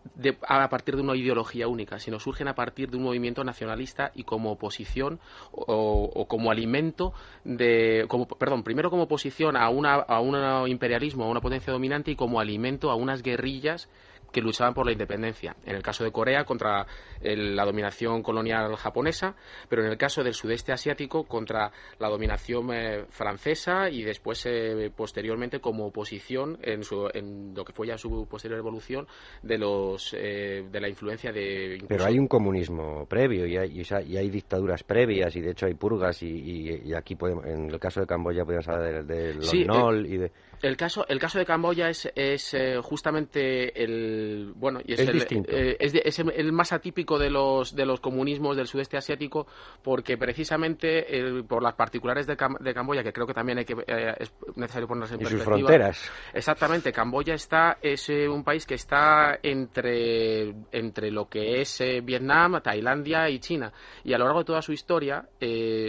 a partir de una ideología única, sino surgen a partir de un movimiento nacionalista y como oposición o, como alimento de, como, perdón, primero como oposición a, una, a un imperialismo, a una potencia dominante y como alimento a unas guerrillas que luchaban por la independencia. En el caso de Corea contra la dominación colonial japonesa, pero en el caso del sudeste asiático contra la dominación eh, francesa y después eh, posteriormente como oposición en, en, lo que fue ya su posterior evolución de los eh, de la influencia de. Pero hay un comunismo previo y hay, y hay, dictaduras previas y de hecho hay purgas y, aquí podemos, en el caso de Camboya podemos hablar de, los Nol y de el caso, el caso de Camboya es, es eh, justamente el bueno y es, el, eh, es, el, más atípico de los de los comunismos del sudeste asiático porque precisamente por las particulares de, de, Camboya que creo que también hay que eh, es necesario ponerse en y perspectiva. Sus fronteras. Exactamente, Camboya está es un país que está entre entre lo que es Vietnam, Tailandia y China y a lo largo de toda su historia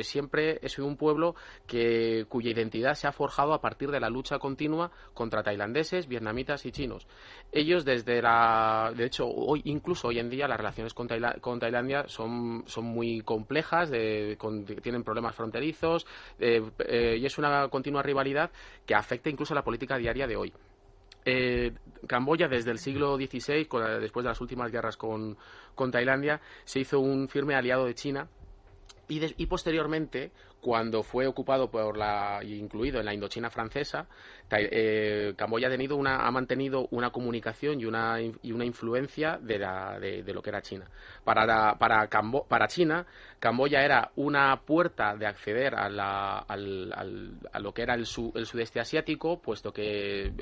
siempre es un pueblo que cuya identidad se ha forjado a partir de la lucha contra tailandeses, vietnamitas y chinos. Ellos desde la... De hecho, hoy, incluso hoy en día las relaciones con, Tailandia son, son muy complejas, tienen problemas fronterizos eh, y es una continua rivalidad que afecta incluso a la política diaria de hoy. Eh, Camboya desde el siglo XVI, después de las últimas guerras con, Tailandia, se hizo un firme aliado de China y, posteriormente, cuando fue ocupado por la, incluido en la Indochina francesa, eh, Camboya ha, tenido una, ha mantenido una comunicación y una, y una influencia de, la, de, lo que era China. Para, para, para China, Camboya era una puerta de acceder a, la, al, a lo que era el, el sudeste asiático, puesto que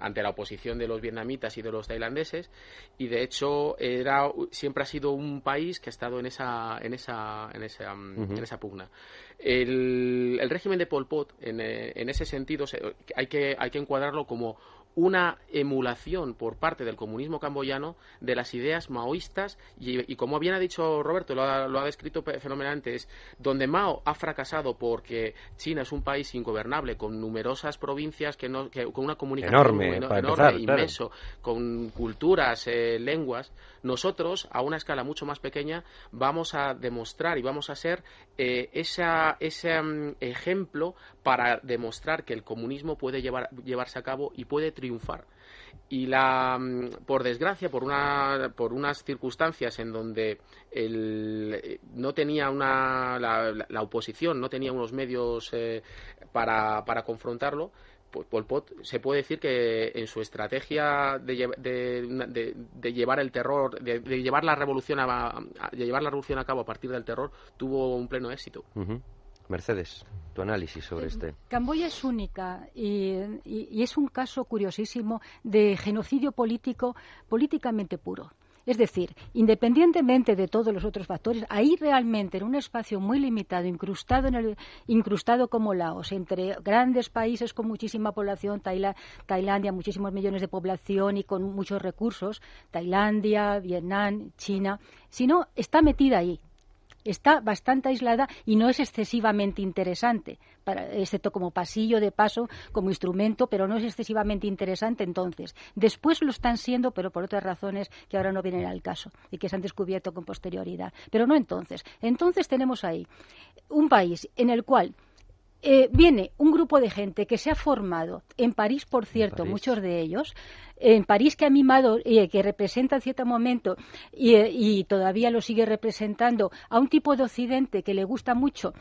ante la oposición de los vietnamitas y de los tailandeses, y de hecho era, siempre ha sido un país que ha estado en esa, en esa, en esa, en esa pugna. El, el, régimen de Pol Pot, en, eh, en ese sentido, hay, que, hay que encuadrarlo como una emulación por parte del comunismo camboyano de las ideas maoístas y, como bien ha dicho Roberto, lo ha, descrito fenomenalmente, es donde Mao ha fracasado porque China es un país ingobernable con numerosas provincias que no, con una comunicación enorme, inmenso, con culturas, eh, lenguas, nosotros a una escala mucho más pequeña vamos a demostrar y vamos a ser eh, ese mm, ejemplo para demostrar que el comunismo puede llevarse a cabo y puede triunfar. Y la, mm, por desgracia, por, una, por unas circunstancias en donde el, no tenía una, la, oposición no tenía unos medios eh, para, para confrontarlo, pues Pol Pot se puede decir que en su estrategia de, de, llevar el terror, de, llevar la revolución a, llevar la revolución a cabo a partir del terror, tuvo un pleno éxito. Mercedes, tu análisis sobre este. Camboya es única y, es un caso curiosísimo de genocidio político políticamente puro. Es decir, independientemente de todos los otros factores, ahí realmente en un espacio muy limitado, incrustado, en el, incrustado como Laos, entre grandes países con muchísima población, Tailandia, muchísimos millones de población y con muchos recursos, Tailandia, Vietnam, China, sino está metida ahí está bastante aislada y no es excesivamente interesante, excepto como pasillo de paso, como instrumento, pero no es excesivamente interesante entonces. Después lo están siendo, pero por otras razones que ahora no vienen al caso y que se han descubierto con posterioridad. Pero no entonces. Entonces tenemos ahí un país en el cual eh, viene un grupo de gente que se ha formado en París, por cierto, muchos de ellos, en París que ha mimado y eh, que representa en cierto momento eh, y, todavía lo sigue representando a un tipo de Occidente que le gusta mucho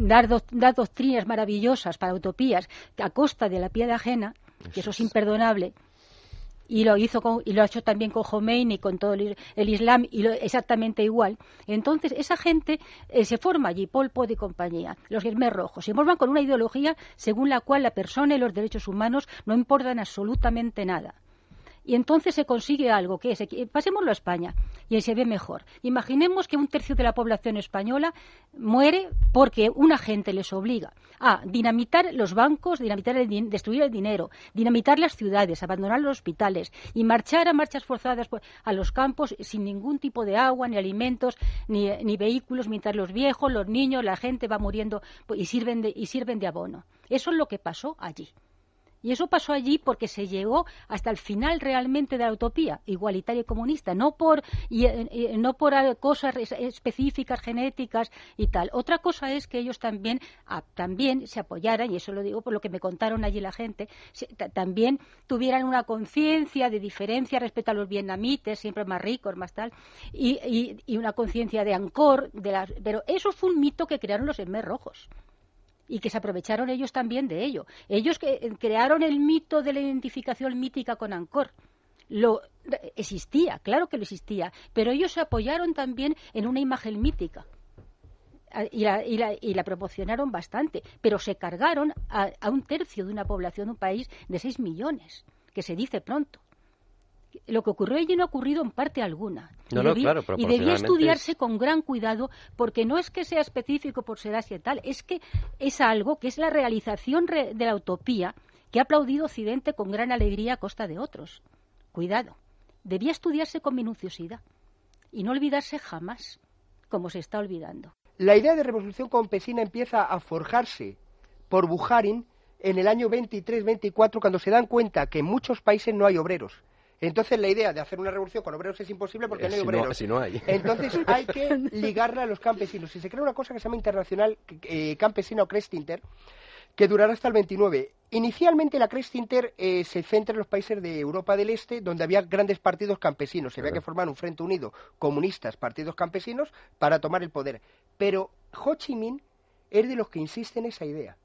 dar, dar, doctrinas maravillosas para utopías a costa de la piedad ajena, que eso es. imperdonable y lo hizo y lo ha hecho también con Khomeini con todo el, Islam y lo, exactamente igual. Entonces esa gente eh, se forma allí Pol Pot y compañía los Khmer rojos se forman con una ideología según la cual la persona y los derechos humanos no importan absolutamente nada y entonces se consigue algo que es, pasémoslo a España y se ve mejor. Imaginemos que un tercio de la población española muere porque una gente les obliga a dinamitar los bancos, dinamitar el, destruir el dinero, dinamitar las ciudades, abandonar los hospitales y marchar a marchas forzadas a los campos sin ningún tipo de agua, ni alimentos, ni, ni vehículos, mientras los viejos, los niños, la gente va muriendo y sirven de, y sirven de abono. Eso es lo que pasó allí. Y eso pasó allí porque se llegó hasta el final realmente de la utopía igualitaria y comunista, no por, y, no por cosas específicas, genéticas y tal. Otra cosa es que ellos también, ah, también se apoyaran, y eso lo digo por lo que me contaron allí la gente, también tuvieran una conciencia de diferencia respecto a los vietnamites, siempre más ricos, más tal, y, y, una conciencia de ancor, de las, pero eso fue un mito que crearon los Emer rojos y que se aprovecharon ellos también de ello. Ellos que, eh, crearon el mito de la identificación mítica con Angkor. Lo existía, claro que lo existía, pero ellos se apoyaron también en una imagen mítica. Y la, y, la, y la, proporcionaron bastante, pero se cargaron a, a un tercio de una población de un país de 6 millones, que se dice pronto lo que ocurrió allí no ha ocurrido en parte alguna. y, debía estudiarse con gran cuidado porque no es que sea específico por ser Asia y tal, es que es algo que es la realización de la utopía que ha aplaudido Occidente con gran alegría a costa de otros. Cuidado, debía estudiarse con minuciosidad y no olvidarse jamás, como se está olvidando. La idea de revolución campesina empieza a forjarse por Bujarin en el año 23-24 cuando se dan cuenta que en muchos países no hay obreros entonces la idea de hacer una revolución con obreros es imposible porque no hay obreros. Entonces hay que ligarla a los campesinos. Y se crea una cosa que se llama Internacional eh, Campesino Crestinter, que durará hasta el 29. Inicialmente la Crestinter eh, se centra en los países de Europa del Este, donde había grandes partidos campesinos. Se había que formar un frente unido, comunistas, partidos campesinos, para tomar el poder. Pero Ho Chi Minh es de los que insiste en esa idea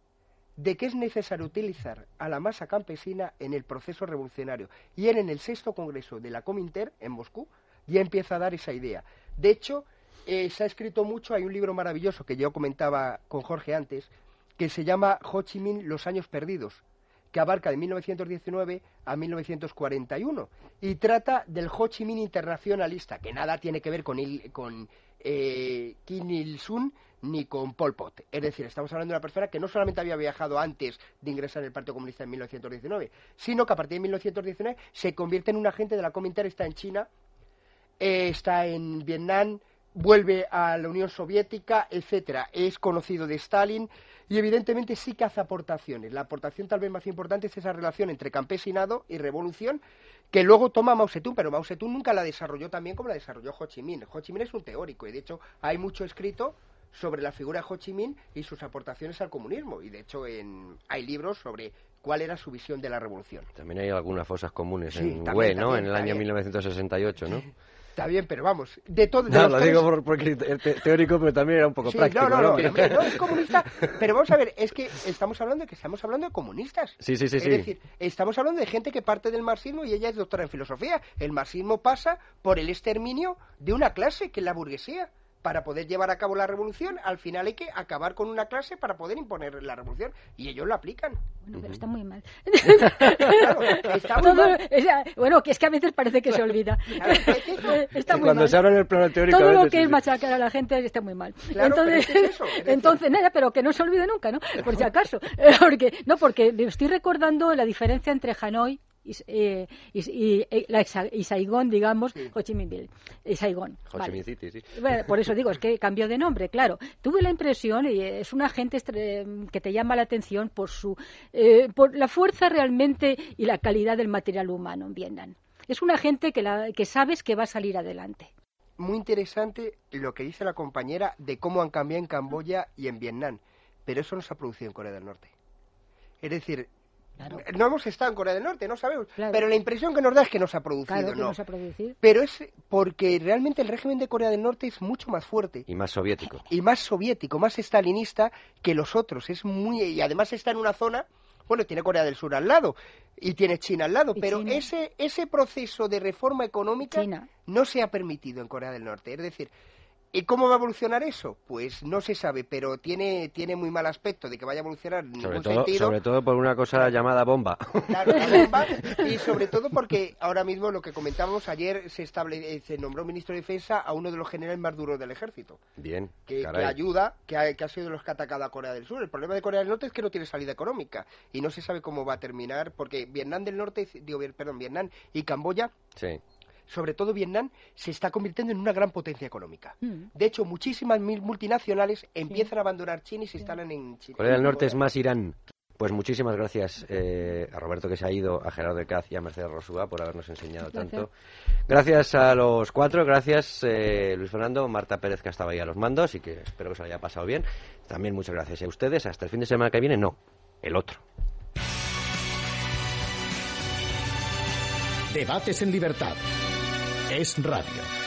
de que es necesario utilizar a la masa campesina en el proceso revolucionario. Y él en el sexto congreso de la Cominter, en Moscú, ya empieza a dar esa idea. De hecho, eh, se ha escrito mucho, hay un libro maravilloso que yo comentaba con Jorge antes, que se llama Ho Chi Minh, Los años perdidos, que abarca de 1919 a 1941 y trata del Ho Chi Minh internacionalista, que nada tiene que ver con, con eh, Kim Il-sung, ni con Pol Pot. Es decir, estamos hablando de una persona que no solamente había viajado antes de ingresar en el Partido Comunista en 1919, sino que a partir de 1919 se convierte en un agente de la Comintern, está en China, eh, está en Vietnam, vuelve a la Unión Soviética, etcétera. Es conocido de Stalin y evidentemente sí que hace aportaciones. La aportación tal vez más importante es esa relación entre campesinado y revolución que luego toma Mao Zedong, pero Mao Zedong nunca la desarrolló también como la desarrolló Ho Chi Minh. Ho Chi Minh es un teórico y de hecho hay mucho escrito sobre la figura de Ho Chi Minh y sus aportaciones al comunismo. Y de hecho en, hay libros sobre cuál era su visión de la revolución. También hay algunas fosas comunes en Hue, ¿no? en el año 1968, ¿no? Está bien, pero vamos, de todo... No, lo digo porque es teórico, pero también era un poco práctico. No, no, no, no, es comunista, pero vamos a ver, es que estamos hablando de que estamos hablando de comunistas. Sí, sí, sí. Es decir, estamos hablando de gente que parte del marxismo y ella es doctora en filosofía. El marxismo pasa por el exterminio de una clase, que es la burguesía para poder llevar a cabo la revolución, al final hay que acabar con una clase para poder imponer la revolución. Y ellos lo aplican. Bueno, pero está muy mal. bueno, que es que a veces parece que se olvida. está muy cuando se habla en el plano teórico... Todo lo que es machacar a la gente está muy mal. entonces, entonces nada, pero que no se olvide nunca, ¿no? Por si acaso. porque, no, porque estoy recordando la diferencia entre Hanoi y, eh, y, y, la, y, Saigón, digamos, Ho Chi Minh Saigón. Ho Chi Minh City, sí. Bueno, por eso digo, es que cambió de nombre, claro. Tuve la impresión, y es una gente que te llama la atención por su eh, por la fuerza realmente y la calidad del material humano en Vietnam. Es una gente que, la, que sabes que va a salir adelante. Muy interesante lo que dice la compañera de cómo han cambiado en Camboya y en Vietnam, pero eso no se ha producido en Corea del Norte. Es decir, no hemos estado en Corea del Norte, no sabemos. Pero la impresión que nos da es que no se ha producido. no. Pero es porque realmente el régimen de Corea del Norte es mucho más fuerte. Y más soviético. Y más soviético, más estalinista que los otros. Es muy Y además está en una zona. Bueno, tiene Corea del Sur al lado y tiene China al lado, pero ese ese proceso de reforma económica no se ha permitido en Corea del Norte. Es decir, ¿Y cómo va a evolucionar eso? Pues no se sabe, pero tiene, tiene muy mal aspecto de que vaya a evolucionar en sobre ningún todo, sentido. Sobre todo por una cosa llamada bomba. Claro, la bomba, y sobre todo porque ahora mismo lo que comentábamos ayer se, estable, eh, se nombró ministro de Defensa a uno de los generales más duros del ejército. Bien, que, que ayuda, que ha, que ha, sido de los que ha atacado a Corea del Sur. El problema de Corea del Norte es que no tiene salida económica y no se sabe cómo va a terminar, porque Vietnam del Norte, digo, perdón, Vietnam y Camboya sí sobre todo Vietnam, se está convirtiendo en una gran potencia económica. Mm. De hecho, muchísimas multinacionales empiezan a abandonar China y se instalan en China. Corea del Norte es más Irán. Pues muchísimas gracias eh, a Roberto que se ha ido, a Gerardo de Caz y a Mercedes Rosúa por habernos enseñado tanto. Gracias a los cuatro, gracias eh, Luis Fernando, Marta Pérez que estaba ahí a los mandos y que espero que se haya pasado bien. También muchas gracias a ustedes. Hasta el fin de semana que viene, no, el otro. Debates en libertad. Es radio.